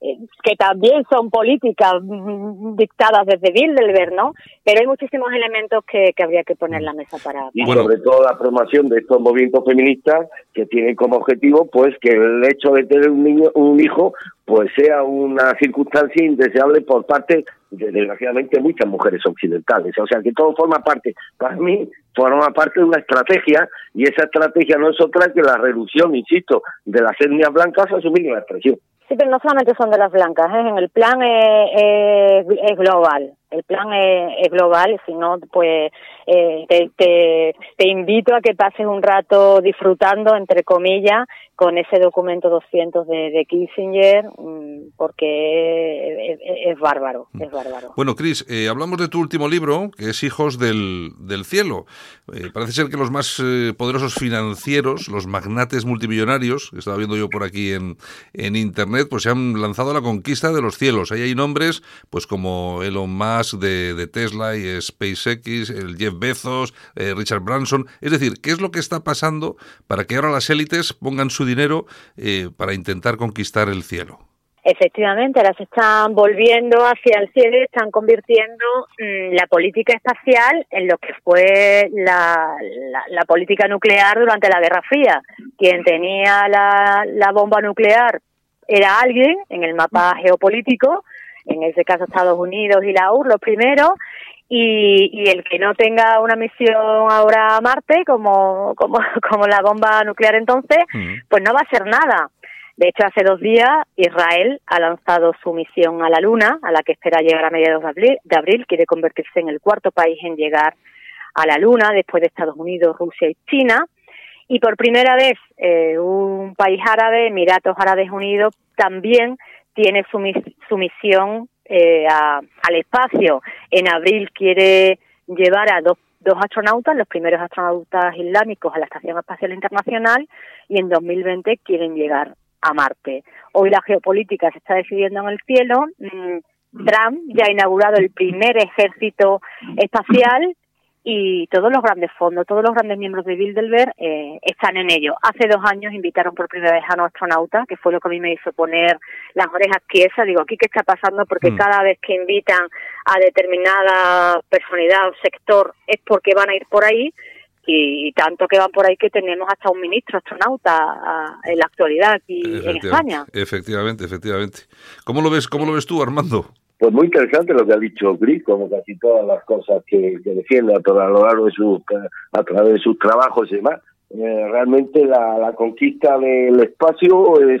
que también son políticas mm, dictadas desde Bilderberg, ¿no? Pero hay muchísimos elementos que, habría que poner en la mesa para...
Y sobre todo la promoción de estos movimientos feministas que tienen como objetivo pues que el hecho de tener un niño, un hijo, pues sea una circunstancia indeseable por parte de, desgraciadamente, muchas mujeres occidentales. O sea que todo forma parte, para mí, forma parte de una estrategia y esa estrategia no es otra que la reducción, insisto, de las etnias blancas a su mínima expresión.
Sí, pero no solamente son de las blancas, ¿eh? en el plan es, es, global, el plan es, global, si no, pues eh, te, te, te, invito a que pases un rato disfrutando, entre comillas, con ese documento 200 de, de Kissinger, mm, porque es, bárbaro, es bárbaro.
Bueno, Cris, eh, hablamos de tu último libro, que es Hijos del, del Cielo. Eh, parece ser que los más eh, poderosos financieros, los magnates multimillonarios, que estaba viendo yo por aquí en, en Internet, pues se han lanzado a la conquista de los cielos. Ahí hay nombres, pues como Elon Musk de, Tesla y SpaceX, el Jeff Bezos, Richard Branson. Es decir, ¿qué es lo que está pasando para que ahora las élites pongan su dinero eh, para intentar conquistar el cielo.
Efectivamente, ahora se están volviendo hacia el cielo y están convirtiendo mm, la política espacial en lo que fue la, la, política nuclear durante la Guerra Fría. Quien tenía la, la bomba nuclear era alguien en el mapa geopolítico, en ese caso Estados Unidos y la UR los primeros, y, el que no tenga una misión ahora a Marte, como, como, como la bomba nuclear entonces, pues no va a hacer nada. De hecho, hace dos días Israel ha lanzado su misión a la Luna, a la que espera llegar a mediados de abril, quiere convertirse en el cuarto país en llegar a la Luna, después de Estados Unidos, Rusia y China. Y por primera vez, eh, un país árabe, Emiratos Árabes Unidos, también tiene su, su misión eh, al espacio. En abril quiere llevar a dos, dos astronautas, los primeros astronautas islámicos, a la Estación Espacial Internacional y en 2020 quieren llegar a Marte. Hoy la geopolítica se está decidiendo en el cielo. Mm, Trump ya ha inaugurado el primer ejército espacial y todos los grandes fondos, todos los grandes miembros de Bilderberg eh, están en ello. Hace dos años invitaron por primera vez a un astronauta, que fue lo que a mí me hizo poner las orejas quiesas. Digo, ¿aquí qué está pasando? Porque mm. cada vez que invitan a determinada personalidad o sector es porque van a ir por ahí y tanto que van por ahí que tenemos hasta un ministro astronauta en la actualidad aquí en España.
Efectivamente, efectivamente. ¿Cómo lo ves, cómo lo ves tú, Armando?
Pues muy interesante lo que ha dicho Gris, como casi todas las cosas que, defiende a, lo largo de sus, a través de sus trabajos y demás. Eh, realmente la, conquista del espacio es,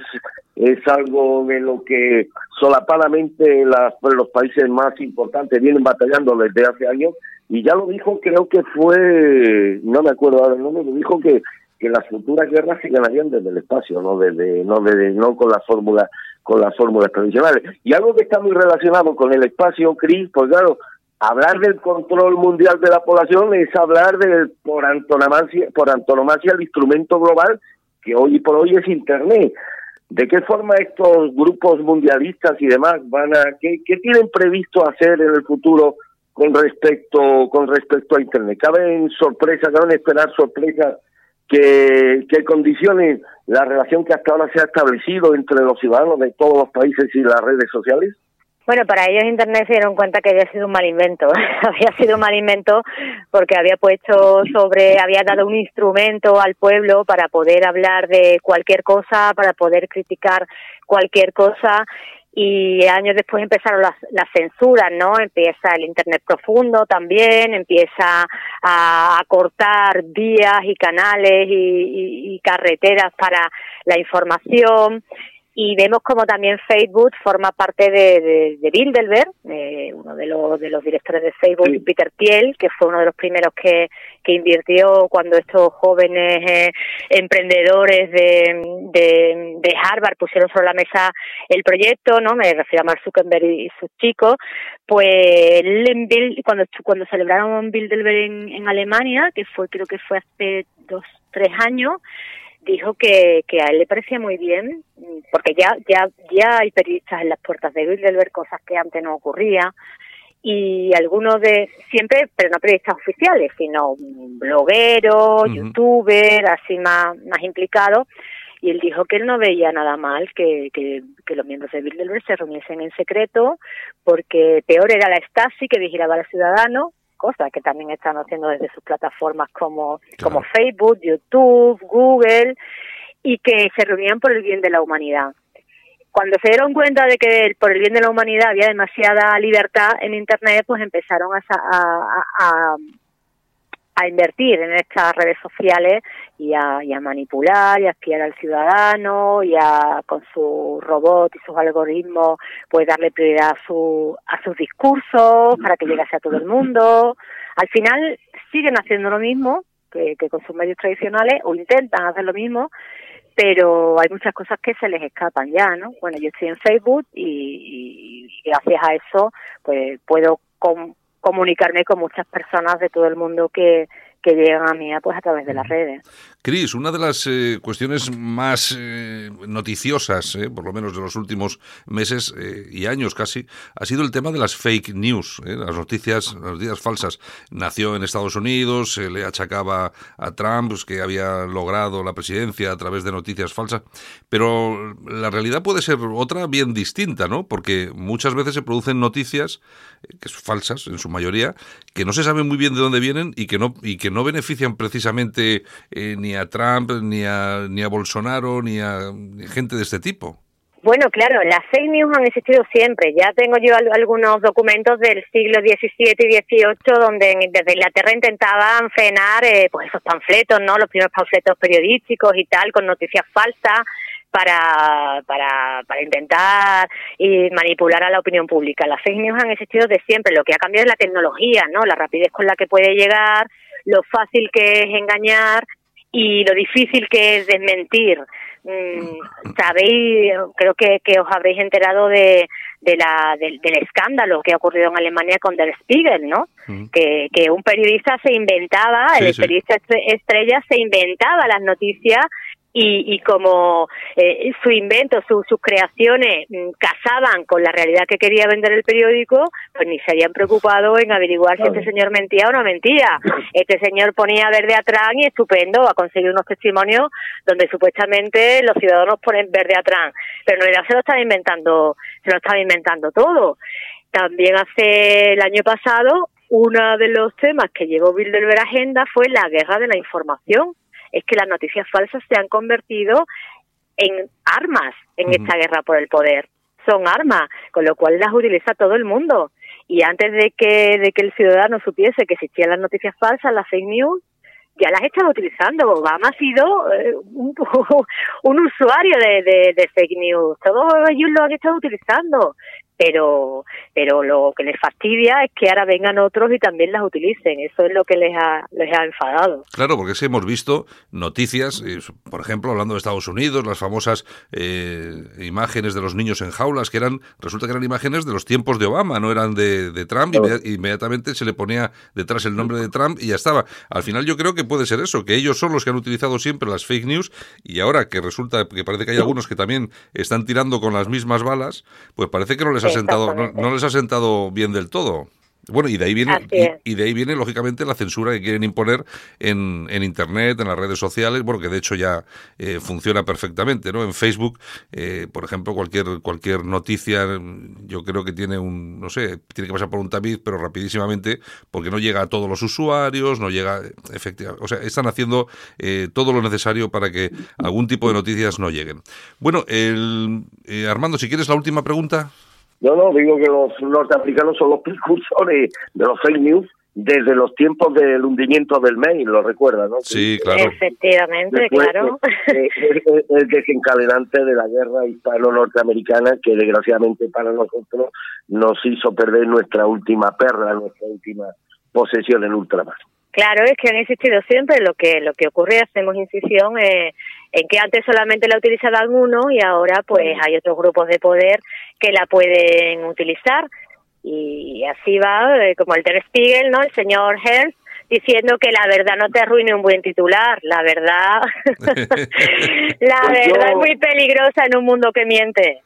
es algo de lo que solapadamente los países más importantes vienen batallando desde hace años y ya lo dijo, creo que fue, no me acuerdo ahora el nombre, lo dijo que que las futuras guerras se ganarían desde el espacio, no desde no desde, no con las fórmulas con las fórmulas tradicionales. Y algo que está muy relacionado con el espacio, Cris, pues claro, hablar del control mundial de la población es hablar del por antonomasia, por antonomasia el instrumento global que hoy por hoy es Internet. ¿De qué forma estos grupos mundialistas y demás van a qué, qué tienen previsto hacer en el futuro con respecto con respecto a Internet? ¿Caben sorpresas, caben esperar sorpresas que, que condicione la relación que hasta ahora se ha establecido entre los ciudadanos de todos los países y las redes sociales?
Bueno, para ellos Internet se dieron cuenta que había sido un mal invento. había sido un mal invento porque había puesto sobre, había dado un instrumento al pueblo para poder hablar de cualquier cosa, para poder criticar cualquier cosa y años después empezaron las, las censuras, ¿no? Empieza el Internet profundo también, empieza a, cortar vías y canales y, y, carreteras para la información y vemos como también Facebook forma parte de, de, Bilderberg, eh, uno de los, de los directores de Facebook, Peter Thiel, que fue uno de los primeros que, que invirtió cuando estos jóvenes eh, emprendedores de, de, de, Harvard pusieron sobre la mesa el proyecto, no me refiero a Mark Zuckerberg y sus chicos, pues cuando, cuando celebraron Bilderberg en, en Alemania, que fue creo que fue hace dos, tres años, dijo que, que a él le parecía muy bien, porque ya, ya, ya hay periodistas en las puertas de Bilderberg, cosas que antes no ocurría, y algunos de, siempre, pero no periodistas oficiales, sino blogueros, youtubers, así más, más implicados, y él dijo que él no veía nada mal que, que, que los miembros de Bilderberg se reuniesen en secreto, porque peor era la Stasi que vigilaba a los ciudadanos, cosas que también están haciendo desde sus plataformas como, como Facebook, YouTube, Google, y que se reunían por el bien de la humanidad. Cuando se dieron cuenta de que por el bien de la humanidad había demasiada libertad en Internet, pues empezaron a, a, a invertir en estas redes sociales y a, y a, manipular y a espiar al ciudadano y a con su robot y sus algoritmos pues darle prioridad a su a sus discursos para que llegase a todo el mundo. Al final siguen haciendo lo mismo que, que con sus medios tradicionales o intentan hacer lo mismo pero hay muchas cosas que se les escapan ya no bueno yo estoy en Facebook y, gracias a eso pues puedo con, comunicarme con muchas personas de todo el mundo que, que llegan a mí pues a través de las redes.
Cris, una de las eh, cuestiones más eh, noticiosas, eh, por lo menos de los últimos meses y años casi, ha sido el tema de las fake news, las noticias, las noticias falsas. Nació en Estados Unidos, se le achacaba a Trump pues, que había logrado la presidencia a través de noticias falsas, pero la realidad puede ser otra bien distinta, ¿no? Porque muchas veces se producen noticias que son falsas en su mayoría, que no se sabe muy bien de dónde vienen y que no y que no benefician precisamente ni ni a Trump, ni a, ni a Bolsonaro, ni a gente de este tipo.
Bueno, claro, las fake news han existido siempre. Ya tengo yo algunos documentos del siglo XVII y XVIII donde desde Inglaterra intentaban frenar eh, pues esos panfletos, ¿no? Los primeros panfletos periodísticos y tal, con noticias falsas para, para, para intentar y manipular a la opinión pública. Las fake news han existido de siempre. Lo que ha cambiado es la tecnología, ¿no? La rapidez con la que puede llegar, lo fácil que es engañar y lo difícil que es desmentir. Mm, sabéis, creo que, que os habréis enterado de, de la, del, escándalo que ha ocurrido en Alemania con Der Spiegel, ¿no? Que, que un periodista se inventaba, el periodista estrella se inventaba las noticias y, y como eh, su invento, sus creaciones mm, casaban con la realidad que quería vender el periódico, pues ni se habían preocupado en averiguar si este señor mentía o no mentía. Este señor ponía verde atrás y estupendo, a conseguir unos testimonios donde supuestamente los ciudadanos ponen verde atrás, pero en realidad se lo estaba inventando, se lo estaba inventando todo. También hace el año pasado, uno de los temas que llevó Bilderberg a agenda fue la guerra de la información es que las noticias falsas se han convertido en armas en esta guerra por el poder. Son armas, con lo cual las utiliza todo el mundo. Y antes de que, de que el ciudadano supiese que existían las noticias falsas, las fake news, ya las estaba utilizando. Obama ha sido eh, un, un, usuario de, de, de, fake news. Todos ellos lo han estado utilizando pero pero lo que les fastidia es que ahora vengan otros y también las utilicen. Eso es lo que les ha, les ha enfadado.
Claro, porque sí hemos visto noticias, eh, por ejemplo, hablando de Estados Unidos, las famosas eh, imágenes de los niños en jaulas, que eran, resulta que eran imágenes de los tiempos de Obama, no eran de, de Trump, y inmediatamente se le ponía detrás el nombre de Trump y ya estaba. Al final yo creo que puede ser eso, que ellos son los que han utilizado siempre las fake news y ahora que resulta que parece que hay algunos que también están tirando con las mismas balas, pues parece que no les ha sentado, no, les ha sentado bien del todo Bueno, y de ahí viene, y, de ahí viene lógicamente la censura que quieren imponer en, en internet, en las redes sociales, bueno, que de hecho ya eh, funciona perfectamente, ¿no? En Facebook, eh, por ejemplo, cualquier cualquier noticia, yo creo que tiene un, no sé, tiene que pasar por un tamiz, pero rapidísimamente, porque no llega a todos los usuarios, no llega, efectivamente, o sea, están haciendo eh, todo lo necesario para que algún tipo de noticias no lleguen. Bueno, el, Armando, si quieres la última pregunta.
No, no, digo que los norteamericanos son los precursores de los fake news desde los tiempos del hundimiento del mail, lo recuerda, ¿no?
Sí, claro.
Efectivamente, claro.
Es el desencadenante de la guerra hispano-norteamericana que desgraciadamente para nosotros nos hizo perder nuestra última perla, nuestra última posesión en ultramar.
Claro, es que han existido siempre. Lo que lo que ocurre, hacemos incisión eh, en que antes solamente la utilizaba alguno y ahora pues hay otros grupos de poder que la pueden utilizar y así va, eh, como el Ter Spiegel, ¿no? El señor Hertz diciendo que la verdad no te arruine un buen titular. La verdad, la pues verdad es muy peligrosa en un mundo que miente.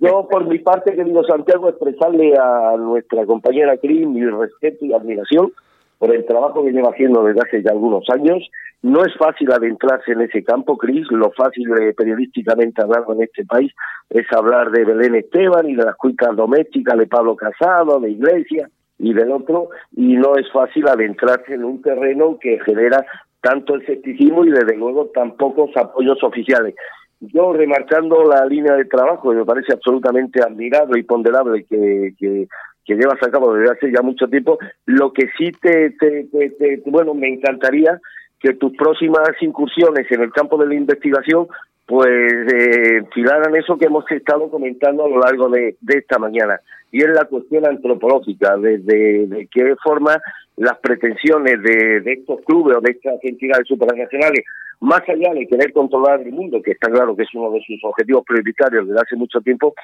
yo, por mi parte, querido Santiago, expresarle a nuestra compañera Cris mi respeto y admiración por el trabajo que lleva haciendo desde hace ya algunos años no es fácil adentrarse en ese campo, Cris. Lo fácil eh, periodísticamente hablando en este país es hablar de Belén Esteban y de las cuicas domésticas de Pablo Casado, de Iglesia y del otro, y no es fácil adentrarse en un terreno que genera tanto escepticismo y desde luego tan pocos apoyos oficiales. Yo remarcando la línea de trabajo, me parece absolutamente admirable y ponderable que, que llevas a cabo desde hace ya mucho tiempo, lo que sí te, te, bueno, me encantaría que tus próximas incursiones en el campo de la investigación pues eh, enfilaran eso que hemos estado comentando a lo largo de, esta mañana. Y es la cuestión antropológica de, de, qué forma las pretensiones de, estos clubes o de estas entidades supranacionales más allá de querer controlar el mundo que está claro que es uno de sus objetivos prioritarios desde hace mucho tiempo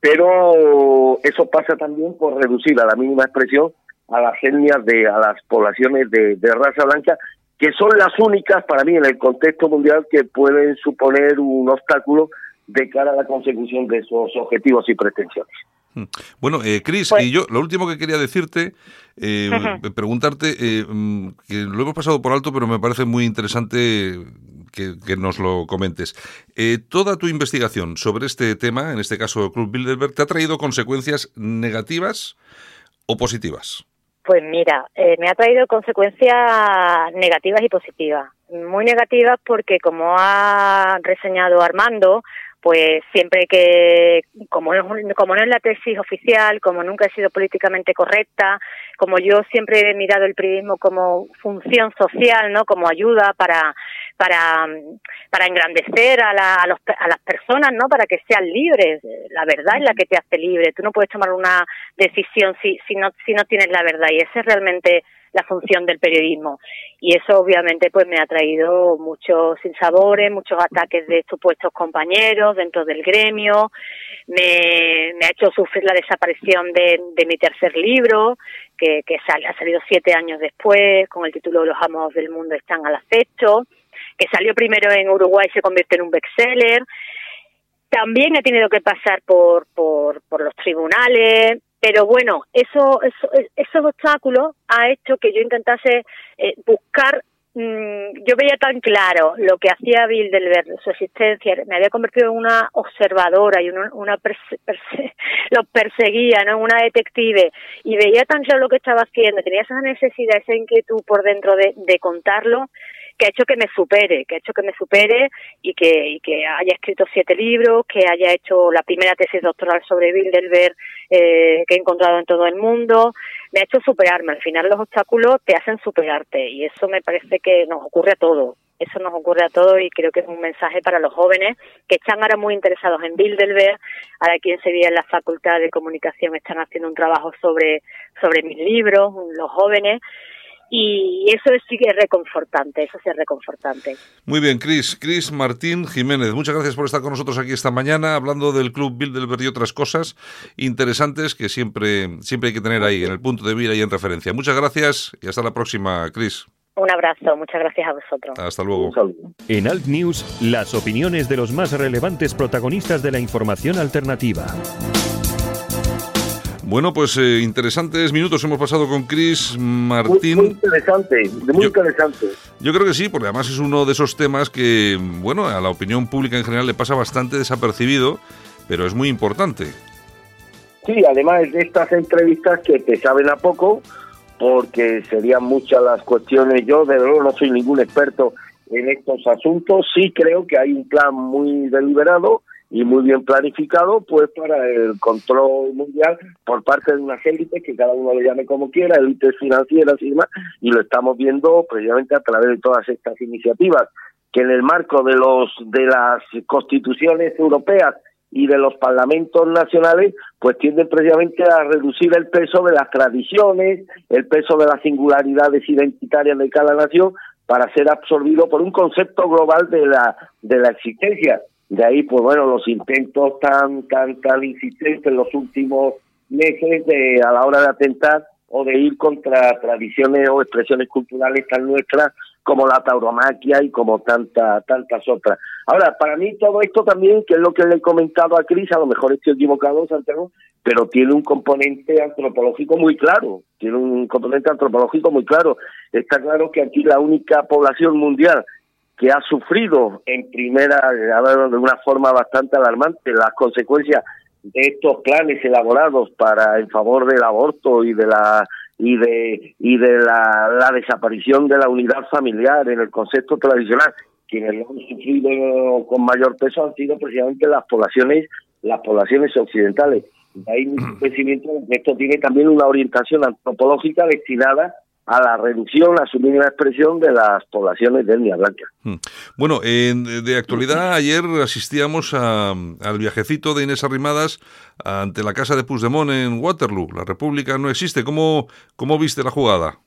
pero eso pasa también por reducir a la mínima expresión a las etnias de a las poblaciones de raza blanca que son las únicas para mí en el contexto mundial que pueden suponer un obstáculo de cara a la consecución de esos objetivos y pretensiones.
Hmm. Bueno, eh, Cris, pues y yo lo último que quería decirte, eh, preguntarte, eh, mm, que lo hemos pasado por alto, pero me parece muy interesante que, nos lo comentes. Eh, toda tu investigación sobre este tema, en este caso Club Bilderberg, ¿te ha traído consecuencias negativas o positivas?
Pues mira, eh, me ha traído consecuencias negativas y positivas. Muy negativas porque, como ha reseñado Armando, pues siempre que, como no, como no es la tesis oficial, como nunca he sido políticamente correcta, como yo siempre he mirado el periodismo como función social, ¿no? Como ayuda para, para, para engrandecer a, la, a, los, a las personas, ¿no? Para que sean libres. La verdad es la que te hace libre. Tú no puedes tomar una decisión si, si no, si no tienes la verdad. Y esa es realmente la función del periodismo. Y eso obviamente pues me ha traído muchos sinsabores, muchos ataques de supuestos compañeros dentro del gremio, me, ha hecho sufrir la desaparición de, mi tercer libro, que, que ha salido siete años después, con el título Los amos del mundo están al acecho, que salió primero en Uruguay y se convierte en un bestseller. También he tenido que pasar por, por los tribunales, pero bueno, eso, eso, esos obstáculos ha hecho que yo intentase eh, buscar mm, yo veía tan claro lo que hacía Bilderberg, su existencia, me había convertido en una observadora y una, una los perseguía, ¿no? Una detective y veía tan claro lo que estaba haciendo, tenía esa necesidad, esa inquietud por dentro de, de contarlo que ha hecho que me supere, que ha hecho que me supere y que, y que haya escrito siete libros, que haya hecho la primera tesis doctoral sobre Bilderberg eh, que he encontrado en todo el mundo, me ha hecho superarme. Al final los obstáculos te hacen superarte y eso me parece que nos ocurre a todos. Eso nos ocurre a todos y creo que es un mensaje para los jóvenes que están ahora muy interesados en Bilderberg. Ahora aquí en Sevilla en la Facultad de Comunicación están haciendo un trabajo sobre, sobre mis libros, los jóvenes y eso sí que es reconfortante, eso sí es reconfortante.
Muy bien, Cris, Cris Martín Jiménez, muchas gracias por estar con nosotros aquí esta mañana hablando del Club Bilderberg y otras cosas interesantes que siempre, siempre hay que tener ahí en el punto de mira y en referencia. Muchas gracias y hasta la próxima, Cris.
Un abrazo, muchas gracias a vosotros.
Hasta luego.
En Alt News, las opiniones de los más relevantes protagonistas de la información alternativa.
Bueno, pues eh, interesantes minutos hemos pasado con Chris Martín.
Muy, interesante, muy
yo,
interesante.
Yo creo que sí, porque además es uno de esos temas que, bueno, a la opinión pública en general le pasa bastante desapercibido, pero es muy importante.
Sí, además de estas entrevistas que te saben a poco, porque serían muchas las cuestiones. Yo, de verdad, no soy ningún experto en estos asuntos. Sí creo que hay un plan muy deliberado y muy bien planificado pues para el control mundial por parte de unas élites que cada uno le llame como quiera, élites financieras y demás, y lo estamos viendo precisamente a través de todas estas iniciativas que en el marco de los de las constituciones europeas y de los parlamentos nacionales, pues tienden precisamente a reducir el peso de las tradiciones, el peso de las singularidades identitarias de cada nación para ser absorbido por un concepto global de la de la existencia. De ahí, pues bueno, los intentos tan tan tan insistentes en los últimos meses de a la hora de atentar o de ir contra tradiciones o expresiones culturales tan nuestras como la tauromaquia y como tanta, tantas otras. Ahora, para mí todo esto también, que es lo que le he comentado a Cris, a lo mejor estoy equivocado, Santiago, pero tiene un componente antropológico muy claro, tiene un componente antropológico muy claro. Está claro que aquí la única población mundial que ha sufrido en primera, de una forma bastante alarmante, las consecuencias de estos planes elaborados para en favor del aborto y de la y de y de la, la desaparición de la unidad familiar en el concepto tradicional quienes lo han sufrido con mayor peso han sido precisamente las poblaciones las poblaciones occidentales. De ahí mi convencimiento que esto tiene también una orientación antropológica destinada a la reducción, a su mínima expresión de las poblaciones de etnia blanca.
Bueno, de actualidad, ayer asistíamos a, al viajecito de Inés Arrimadas ante la casa de Puigdemont en Waterloo. La República no existe. ¿Cómo, cómo viste la jugada?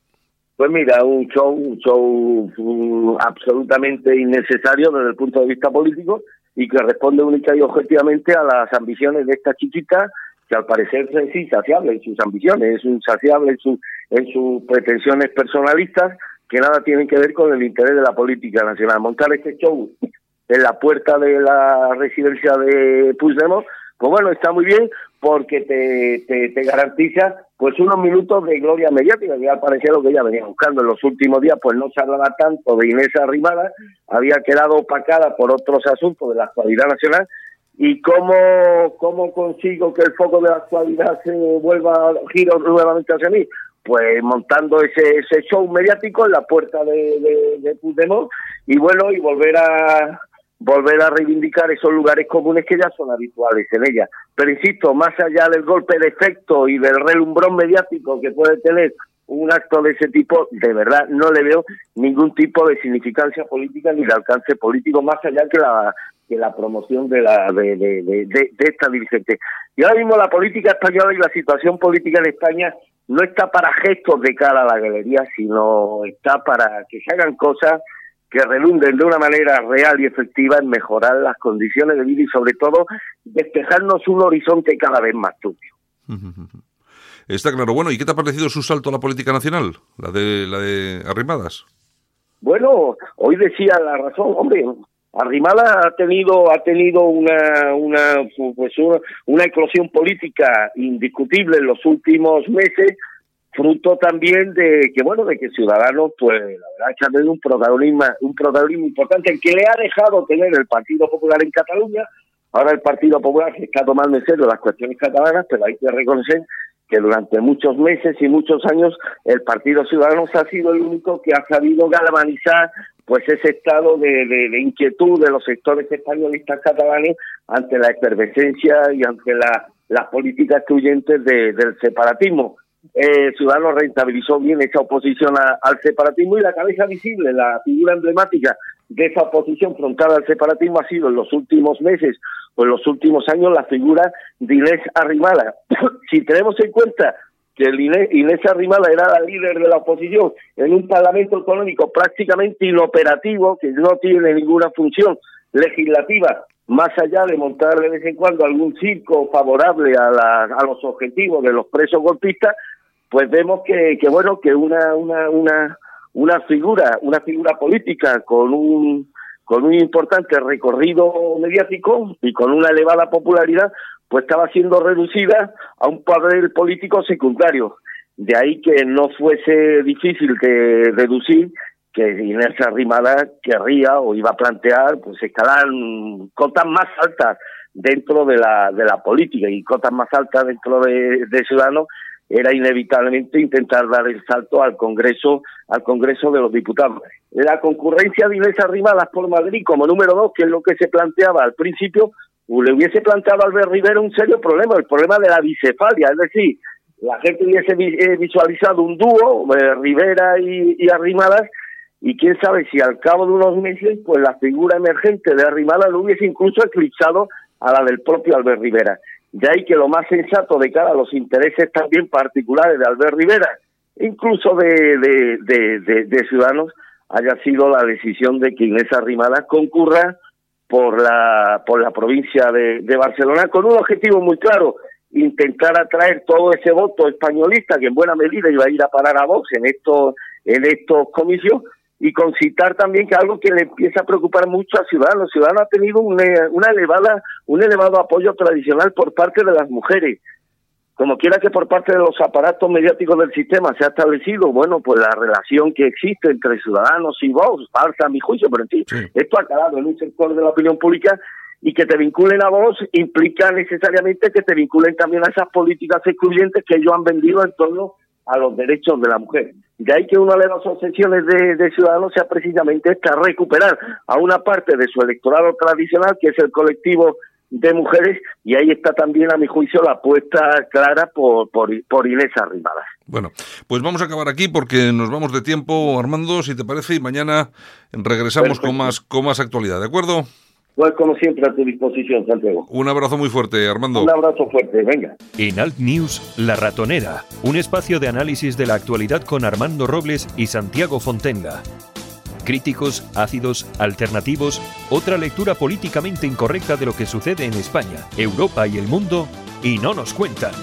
Pues mira, un show, un show mm, absolutamente innecesario desde el punto de vista político y que responde única y objetivamente a las ambiciones de esta chiquita que al parecer es insaciable en sus ambiciones, es insaciable en, su, en sus pretensiones personalistas que nada tienen que ver con el interés de la política nacional. Montar este show en la puerta de la residencia de Puigdemont, pues bueno, está muy bien porque te, te, te garantiza pues unos minutos de gloria mediática, que al parecer lo que ella venía buscando en los últimos días, pues no se hablaba tanto de Inés Arrimada, había quedado opacada por otros asuntos de la actualidad nacional ¿Y cómo, cómo consigo que el foco de la actualidad se vuelva a giro nuevamente hacia mí? Pues montando ese, ese show mediático en la puerta de, de, y bueno, y volver a volver a reivindicar esos lugares comunes que ya son habituales en ella. Pero insisto, más allá del golpe de efecto y del relumbrón mediático que puede tener un acto de ese tipo, de verdad no le veo ningún tipo de significancia política ni de alcance político más allá que la que la promoción de la de, esta dirigente. Y ahora mismo la política española y la situación política en España no está para gestos de cara a la galería, sino está para que se hagan cosas que relunden de una manera real y efectiva en mejorar las condiciones de vida y sobre todo despejarnos un horizonte cada vez más turbio.
Está claro. Bueno, ¿y qué te ha parecido su salto a la política nacional, la de la de Arrimadas?
Bueno, hoy decía la razón, hombre, Arrimada ha tenido ha tenido una una pues una, eclosión política indiscutible en los últimos meses fruto también de que bueno de que Ciudadanos pues la verdad ha tenido un protagonismo un protagonismo importante el que le ha dejado tener el Partido Popular en Cataluña ahora el Partido Popular se está tomando en serio las cuestiones catalanas pero hay que reconocer que durante muchos meses y muchos años el Partido Ciudadanos ha sido el único que ha sabido galvanizar pues ese estado de, de, inquietud de los sectores españolistas catalanes ante la efervescencia y ante la, las políticas excluyentes del separatismo. Eh, Ciudadanos rentabilizó bien esa oposición al separatismo y la cabeza visible, la figura emblemática de esa oposición frontal al separatismo ha sido en los últimos meses en los últimos años la figura de Inés Arrimada. si tenemos en cuenta que Inés, Inés Arrimada era la líder de la oposición en un parlamento económico prácticamente inoperativo, que no tiene ninguna función legislativa, más allá de montar de vez en cuando algún circo favorable a, la, a los objetivos de los presos golpistas, pues vemos que, que bueno, que una, una, una una figura, una figura política con un con un importante recorrido mediático y con una elevada popularidad, pues estaba siendo reducida a un papel político secundario. De ahí que no fuese difícil de reducir que Inés Arrimada querría o iba a plantear pues escalar cotas más altas dentro de la, de la política y cotas más altas dentro de, de Ciudadanos era inevitablemente intentar dar el salto al Congreso, al Congreso de los Diputados. La concurrencia de Inés Arrimadas por Madrid como número dos, que es lo que se planteaba al principio, le hubiese planteado a Albert Rivera un serio problema, el problema de la bicefalia, es decir, la gente hubiese eh, visualizado un dúo, eh, Rivera y, y, Arrimadas, y quién sabe si al cabo de unos meses, pues la figura emergente de Arrimadas lo hubiese incluso eclipsado a la del propio Albert Rivera. De ahí que lo más sensato de cara a los intereses también particulares de Albert Rivera, incluso de, de, Ciudadanos, haya sido la decisión de que Inés Arrimadas concurra por la, por la provincia de, de Barcelona con un objetivo muy claro, intentar atraer todo ese voto españolista que en buena medida iba a ir a parar a Vox en estos, en estos comicios y concitar también que algo que le empieza a preocupar mucho a Ciudadanos. Ciudadanos ha tenido una, una elevada, un elevado apoyo tradicional por parte de las mujeres como quiera que por parte de los aparatos mediáticos del sistema se ha establecido, bueno, pues la relación que existe entre ciudadanos y vos, falsa a mi juicio, pero en fin, esto ha calado en un sector de la opinión pública y que te vinculen a vos implica necesariamente que te vinculen también a esas políticas excluyentes que ellos han vendido en torno a los derechos de la mujer. De ahí que una de las obsesiones de, de Ciudadanos sea precisamente esta, recuperar a una parte de su electorado tradicional, que es el colectivo de mujeres y ahí está también a mi juicio la apuesta clara por, por, por Inés Arrimadas.
Bueno, pues vamos a acabar aquí porque nos vamos de tiempo, Armando, si te parece, y mañana regresamos con más, con más actualidad, ¿de acuerdo?
Pues como siempre a tu disposición, Santiago.
Un abrazo muy fuerte, Armando.
Un abrazo fuerte, venga.
En Alt News, La Ratonera, un espacio de análisis de la actualidad con Armando Robles y Santiago Fontenga críticos, ácidos, alternativos, otra lectura políticamente incorrecta de lo que sucede en España, Europa y el mundo, y no nos cuentan.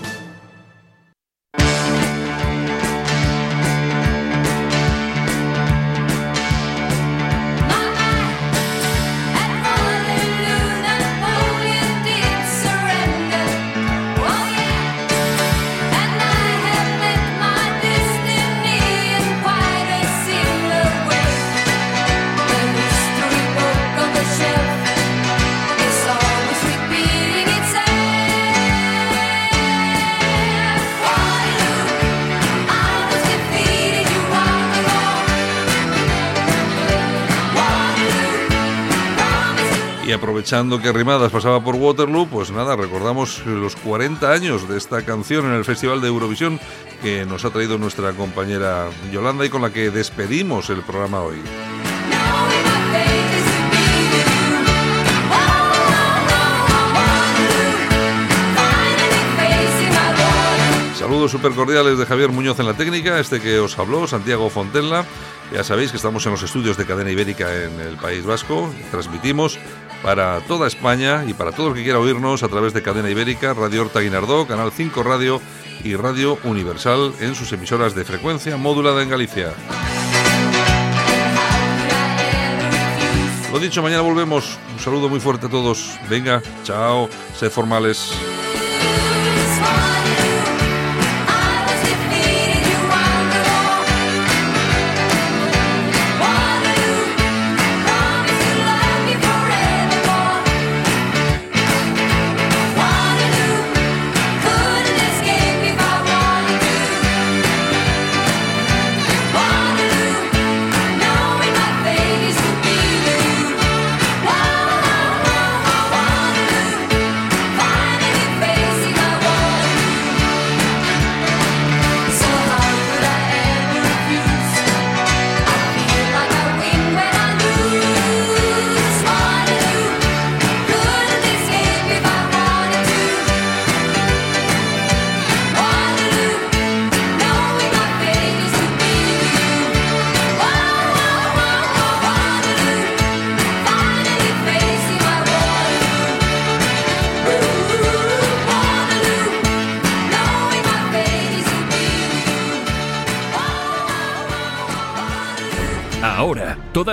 Aprovechando que Rimadas pasaba por Waterloo, pues nada, recordamos los 40 años de esta canción en el Festival de Eurovisión que nos ha traído nuestra compañera Yolanda y con la que despedimos el programa hoy. Saludos súper cordiales de Javier Muñoz en la técnica, este que os habló, Santiago Fontenla. Ya sabéis que estamos en los estudios de Cadena Ibérica en el País Vasco, transmitimos para toda España y para todo el que quiera oírnos a través de Cadena Ibérica, Radio Horta Guinardó, Canal 5 Radio y Radio Universal en sus emisoras de frecuencia modulada en Galicia. Lo dicho, mañana volvemos. Un saludo muy fuerte a todos. Venga, chao, sed formales.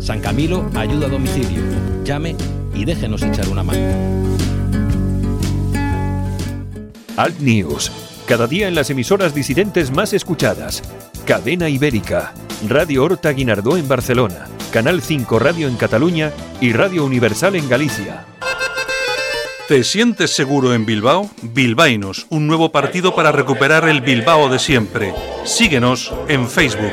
San Camilo ayuda a domicilio. Llame y déjenos echar una mano.
Alt News. Cada día en las emisoras disidentes más escuchadas. Cadena Ibérica. Radio Horta Guinardó en Barcelona. Canal 5 Radio en Cataluña y Radio Universal en Galicia.
¿Te sientes seguro en Bilbao? Bilbainos, un nuevo partido para recuperar el Bilbao de siempre. Síguenos en Facebook.